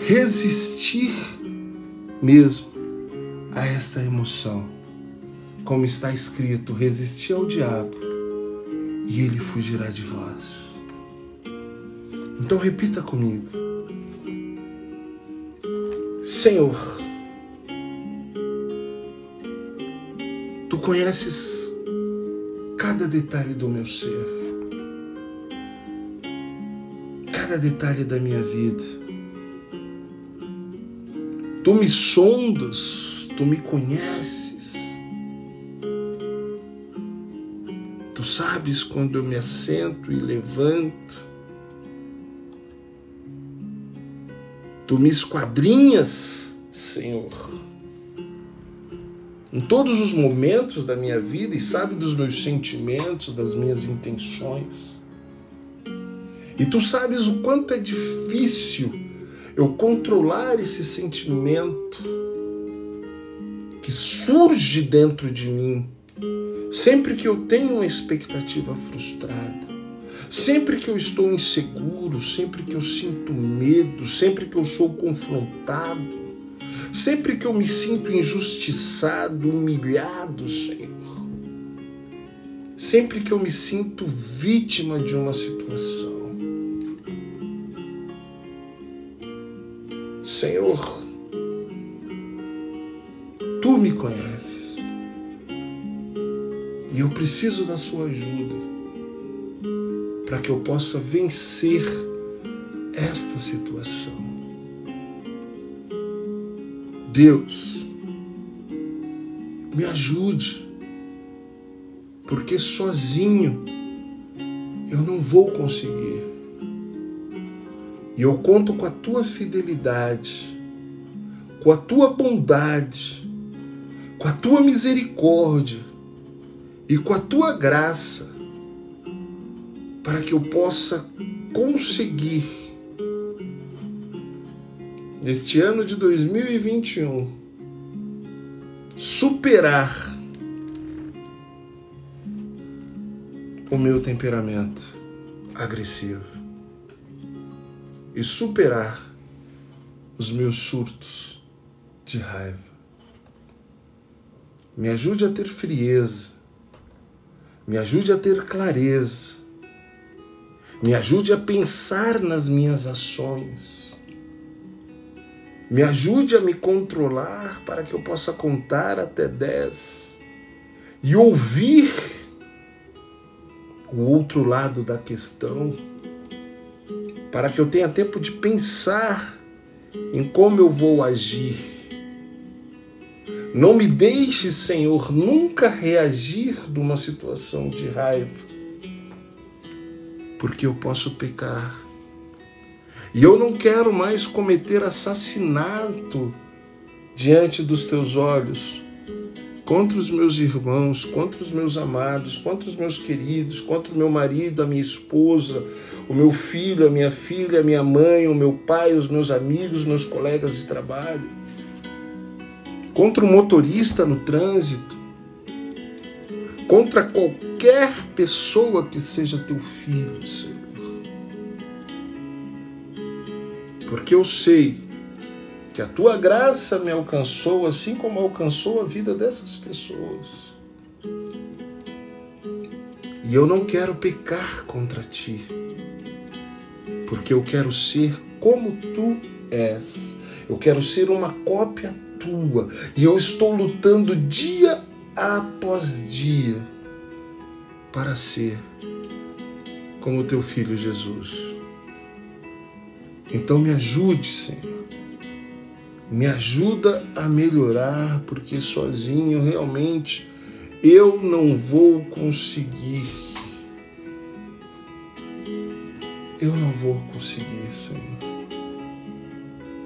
resistir mesmo a esta emoção. Como está escrito, resistir ao diabo e ele fugirá de vós. Então repita comigo. Senhor, tu conheces cada detalhe do meu ser, cada detalhe da minha vida. Tu me sondas, tu me conheces. Tu sabes quando eu me assento e levanto. Tu me esquadrinhas, Senhor, em todos os momentos da minha vida e sabe dos meus sentimentos, das minhas intenções. E tu sabes o quanto é difícil eu controlar esse sentimento que surge dentro de mim sempre que eu tenho uma expectativa frustrada. Sempre que eu estou inseguro, sempre que eu sinto medo, sempre que eu sou confrontado, sempre que eu me sinto injustiçado, humilhado, Senhor, sempre que eu me sinto vítima de uma situação, Senhor, tu me conheces e eu preciso da sua ajuda para que eu possa vencer esta situação. Deus, me ajude, porque sozinho eu não vou conseguir. E eu conto com a tua fidelidade, com a tua bondade, com a tua misericórdia e com a tua graça para que eu possa conseguir, neste ano de 2021, superar o meu temperamento agressivo e superar os meus surtos de raiva. Me ajude a ter frieza, me ajude a ter clareza me ajude a pensar nas minhas ações. Me ajude a me controlar para que eu possa contar até dez e ouvir o outro lado da questão, para que eu tenha tempo de pensar em como eu vou agir. Não me deixe, Senhor, nunca reagir de uma situação de raiva porque eu posso pecar. E eu não quero mais cometer assassinato diante dos teus olhos contra os meus irmãos, contra os meus amados, contra os meus queridos, contra o meu marido, a minha esposa, o meu filho, a minha filha, a minha mãe, o meu pai, os meus amigos, os meus colegas de trabalho, contra o motorista no trânsito, contra qualquer pessoa que seja teu filho, Senhor. Porque eu sei que a tua graça me alcançou assim como alcançou a vida dessas pessoas. E eu não quero pecar contra ti, porque eu quero ser como tu és. Eu quero ser uma cópia tua. E eu estou lutando dia após dia para ser como teu filho Jesus. Então me ajude, Senhor. Me ajuda a melhorar, porque sozinho realmente eu não vou conseguir. Eu não vou conseguir, Senhor.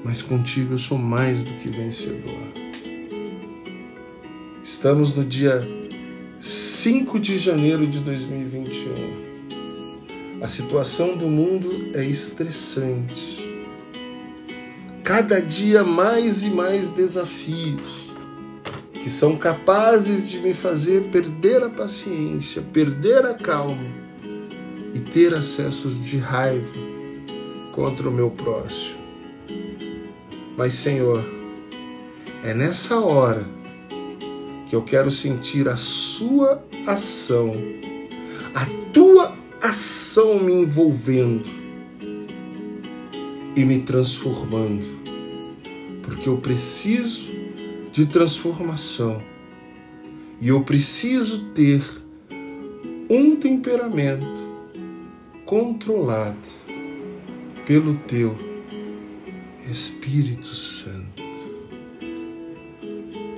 Mas contigo eu sou mais do que vencedor. Estamos no dia 5 de janeiro de 2021. A situação do mundo é estressante. cada dia mais e mais desafios que são capazes de me fazer perder a paciência, perder a calma e ter acessos de raiva contra o meu próximo. Mas, Senhor, é nessa hora que eu quero sentir a Sua ação, a Tua ação me envolvendo e me transformando, porque eu preciso de transformação e eu preciso ter um temperamento controlado pelo Teu Espírito Santo.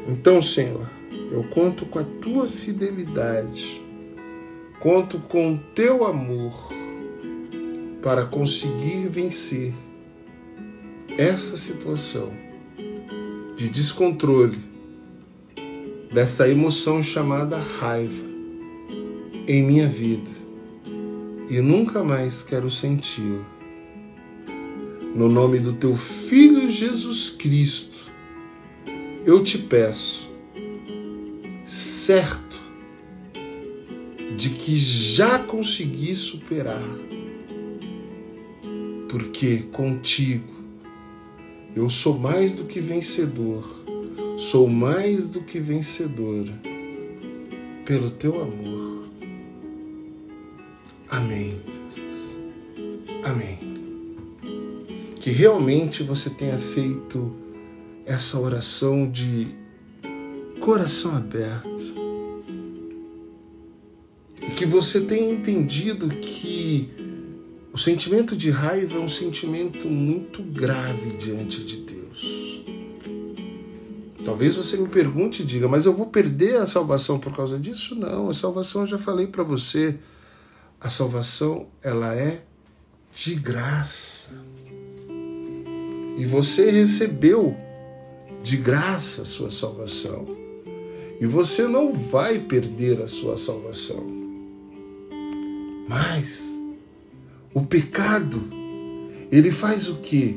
Então, Senhor, eu conto com a tua fidelidade, conto com o teu amor para conseguir vencer essa situação de descontrole, dessa emoção chamada raiva em minha vida e nunca mais quero senti-la. No nome do teu Filho Jesus Cristo, eu te peço, certo de que já consegui superar, porque contigo eu sou mais do que vencedor, sou mais do que vencedora pelo teu amor. Amém. Amém. Que realmente você tenha feito essa oração de coração aberto. E que você tenha entendido que o sentimento de raiva é um sentimento muito grave diante de Deus. Talvez você me pergunte e diga, mas eu vou perder a salvação por causa disso? Não, a salvação eu já falei para você. A salvação, ela é de graça. E você recebeu de graça a sua salvação. E você não vai perder a sua salvação. Mas o pecado, ele faz o quê?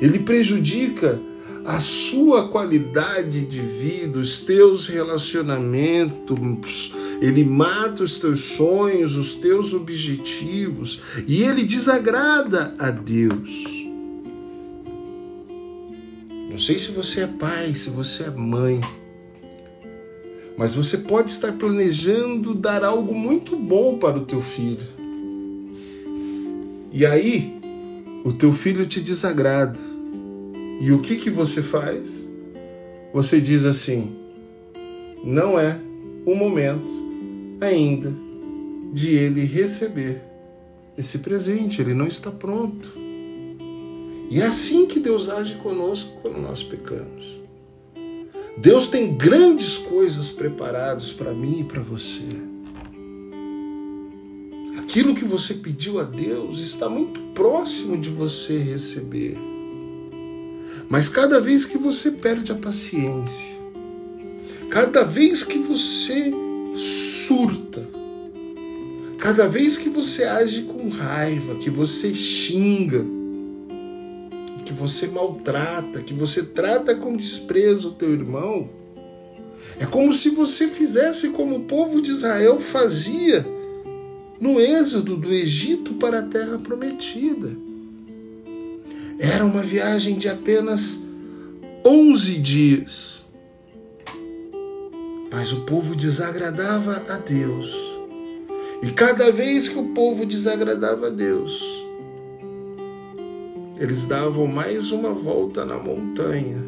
Ele prejudica a sua qualidade de vida, os teus relacionamentos, ele mata os teus sonhos, os teus objetivos e ele desagrada a Deus. Não sei se você é pai, se você é mãe, mas você pode estar planejando dar algo muito bom para o teu filho. E aí, o teu filho te desagrada. E o que que você faz? Você diz assim: não é o momento ainda de ele receber esse presente, ele não está pronto. E é assim que Deus age conosco quando nós pecamos. Deus tem grandes coisas preparadas para mim e para você. Aquilo que você pediu a Deus está muito próximo de você receber. Mas cada vez que você perde a paciência, cada vez que você surta, cada vez que você age com raiva, que você xinga, que você maltrata, que você trata com desprezo o teu irmão, é como se você fizesse como o povo de Israel fazia no êxodo do Egito para a terra prometida. Era uma viagem de apenas 11 dias. Mas o povo desagradava a Deus. E cada vez que o povo desagradava a Deus, eles davam mais uma volta na montanha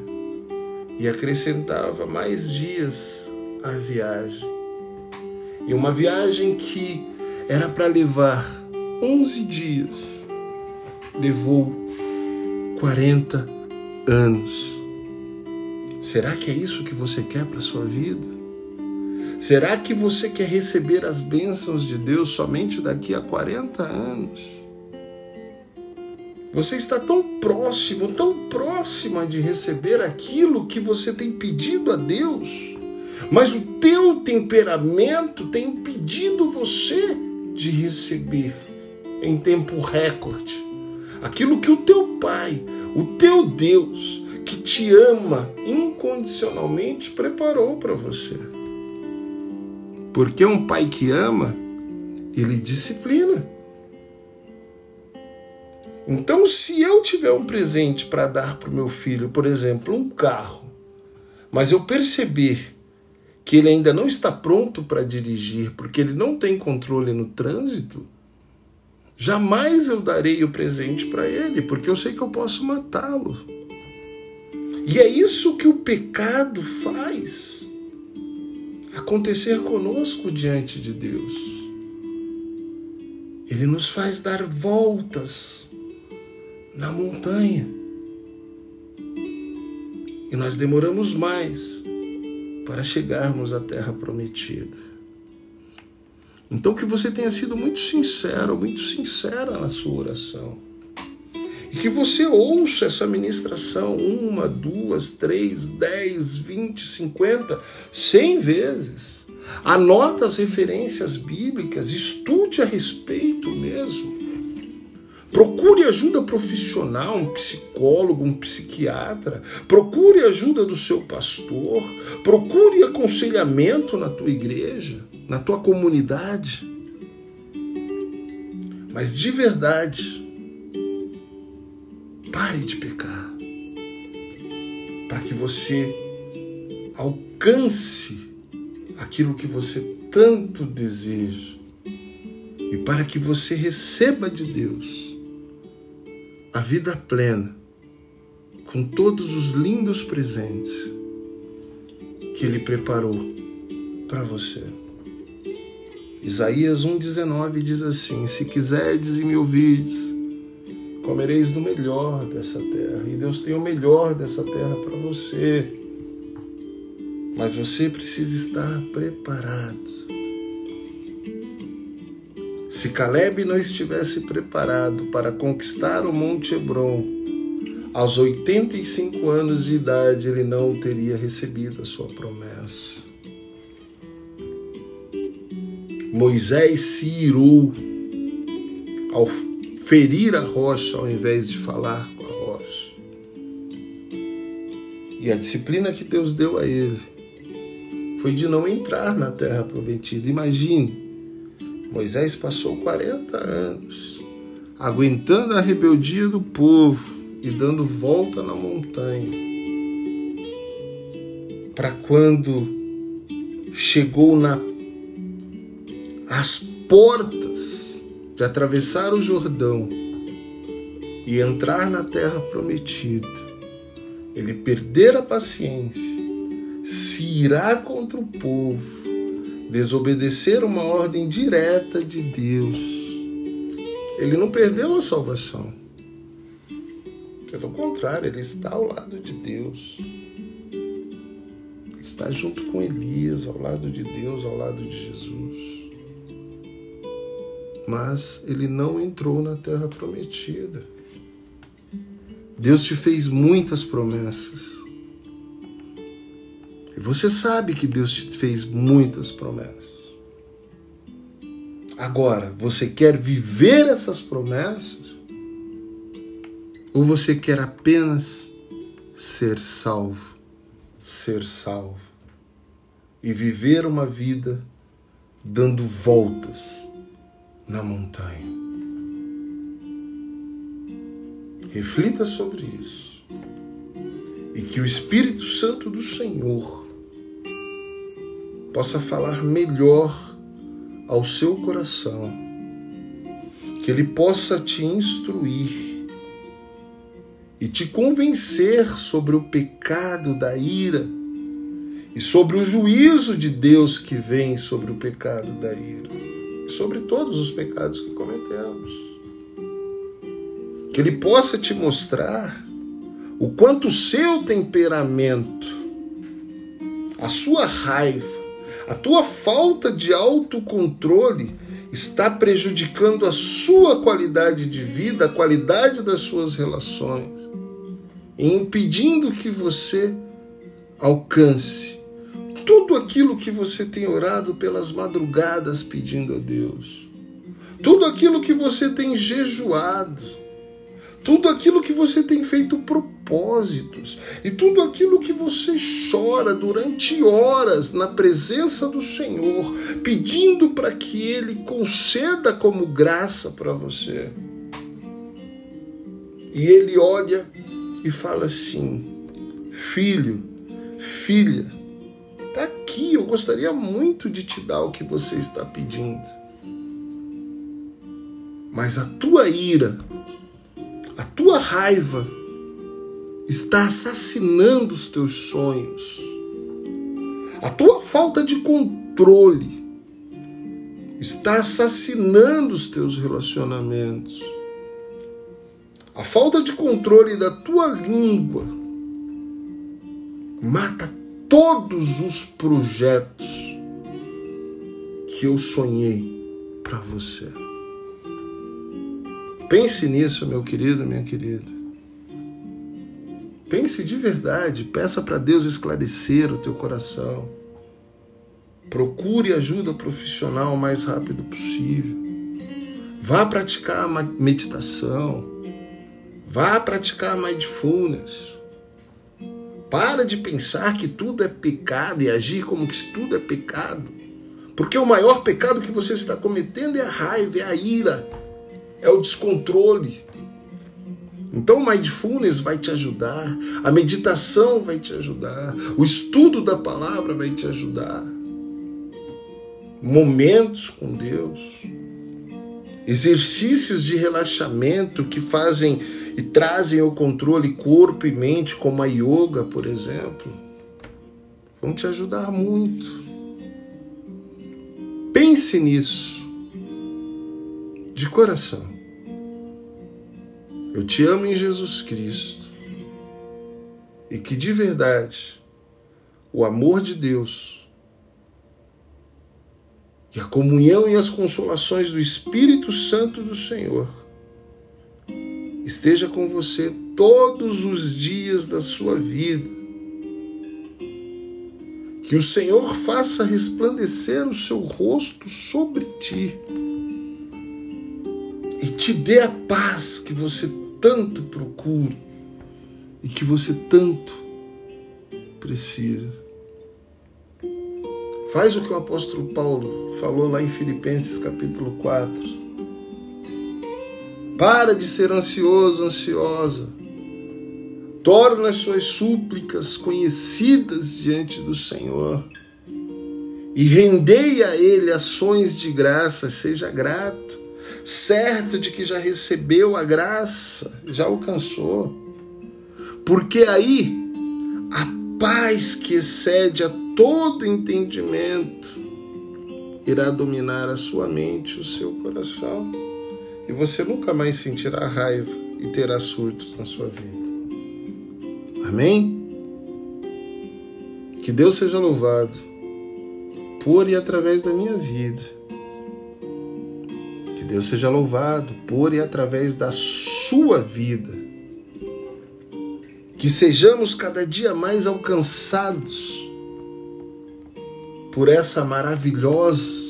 e acrescentava mais dias à viagem. E uma viagem que era para levar 11 dias, levou 40 anos. Será que é isso que você quer para sua vida? Será que você quer receber as bênçãos de Deus somente daqui a 40 anos? Você está tão próximo, tão próxima de receber aquilo que você tem pedido a Deus, mas o teu temperamento tem impedido você de receber em tempo recorde aquilo que o teu pai, o teu Deus, que te ama incondicionalmente, preparou para você. Porque um pai que ama, ele disciplina. Então, se eu tiver um presente para dar para o meu filho, por exemplo, um carro, mas eu perceber que ele ainda não está pronto para dirigir porque ele não tem controle no trânsito, jamais eu darei o presente para ele, porque eu sei que eu posso matá-lo. E é isso que o pecado faz acontecer conosco diante de Deus. Ele nos faz dar voltas na montanha. E nós demoramos mais para chegarmos à terra prometida. Então que você tenha sido muito sincero, muito sincera na sua oração. E que você ouça essa ministração uma, duas, três, dez, vinte, cinquenta, cem vezes. Anota as referências bíblicas, estude a respeito mesmo. Procure ajuda profissional, um psicólogo, um psiquiatra. Procure ajuda do seu pastor. Procure aconselhamento na tua igreja, na tua comunidade. Mas de verdade, pare de pecar. Para que você alcance aquilo que você tanto deseja. E para que você receba de Deus a vida plena, com todos os lindos presentes que Ele preparou para você. Isaías 1,19 diz assim: Se quiserdes e me ouvirdes, comereis do melhor dessa terra. E Deus tem o melhor dessa terra para você. Mas você precisa estar preparado. Se Caleb não estivesse preparado para conquistar o Monte Hebron, aos 85 anos de idade ele não teria recebido a sua promessa. Moisés se irou ao ferir a rocha ao invés de falar com a rocha. E a disciplina que Deus deu a ele foi de não entrar na terra prometida. Imagine Moisés passou 40 anos aguentando a rebeldia do povo e dando volta na montanha. Para quando chegou na as portas de atravessar o Jordão e entrar na terra prometida, ele perder a paciência, se irá contra o povo desobedecer uma ordem direta de Deus, ele não perdeu a salvação. Pelo contrário, ele está ao lado de Deus. Ele está junto com Elias, ao lado de Deus, ao lado de Jesus. Mas ele não entrou na terra prometida. Deus te fez muitas promessas. E você sabe que Deus te fez muitas promessas. Agora, você quer viver essas promessas? Ou você quer apenas ser salvo? Ser salvo. E viver uma vida dando voltas na montanha. Reflita sobre isso. E que o Espírito Santo do Senhor possa falar melhor ao seu coração, que ele possa te instruir e te convencer sobre o pecado da ira e sobre o juízo de Deus que vem sobre o pecado da ira, sobre todos os pecados que cometemos. Que ele possa te mostrar o quanto o seu temperamento, a sua raiva, a tua falta de autocontrole está prejudicando a sua qualidade de vida, a qualidade das suas relações, e impedindo que você alcance tudo aquilo que você tem orado pelas madrugadas pedindo a Deus, tudo aquilo que você tem jejuado, tudo aquilo que você tem feito propósitos. E tudo aquilo que você chora durante horas na presença do Senhor, pedindo para que Ele conceda como graça para você. E Ele olha e fala assim: Filho, filha, aqui, eu gostaria muito de te dar o que você está pedindo. Mas a tua ira, a tua raiva está assassinando os teus sonhos. A tua falta de controle está assassinando os teus relacionamentos. A falta de controle da tua língua mata todos os projetos que eu sonhei para você. Pense nisso, meu querido, minha querida. Pense de verdade, peça para Deus esclarecer o teu coração. Procure ajuda profissional o mais rápido possível. Vá praticar meditação. Vá praticar mindfulness. Para de pensar que tudo é pecado e agir como que tudo é pecado. Porque o maior pecado que você está cometendo é a raiva, é a ira, é o descontrole. Então o mindfulness vai te ajudar, a meditação vai te ajudar, o estudo da palavra vai te ajudar. Momentos com Deus, exercícios de relaxamento que fazem e trazem o controle corpo e mente, como a yoga, por exemplo, vão te ajudar muito. Pense nisso de coração. Eu te amo em Jesus Cristo e que de verdade o amor de Deus e a comunhão e as consolações do Espírito Santo do Senhor esteja com você todos os dias da sua vida. Que o Senhor faça resplandecer o seu rosto sobre ti e te dê a paz que você tanto procura e que você tanto precisa. Faz o que o apóstolo Paulo falou lá em Filipenses capítulo 4 para de ser ansioso, ansiosa. Torna as suas súplicas conhecidas diante do Senhor e rendei a Ele ações de graça, seja grato, certo de que já recebeu a graça, já alcançou. Porque aí a paz que excede a todo entendimento irá dominar a sua mente, o seu coração e você nunca mais sentirá raiva e terá surtos na sua vida. Amém? Que Deus seja louvado por e através da minha vida. Que Deus seja louvado por e através da sua vida. Que sejamos cada dia mais alcançados por essa maravilhosa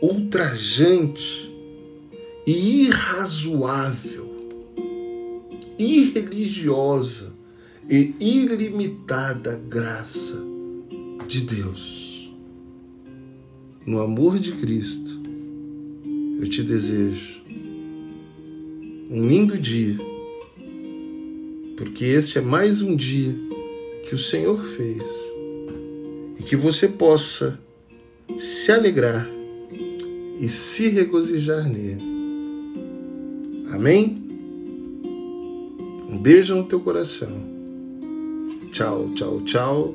ultrajante e irrazoável, irreligiosa e ilimitada graça de Deus. No amor de Cristo, eu te desejo um lindo dia, porque este é mais um dia que o Senhor fez e que você possa se alegrar e se regozijar nele. Amém? Um beijo no teu coração. Tchau, tchau, tchau.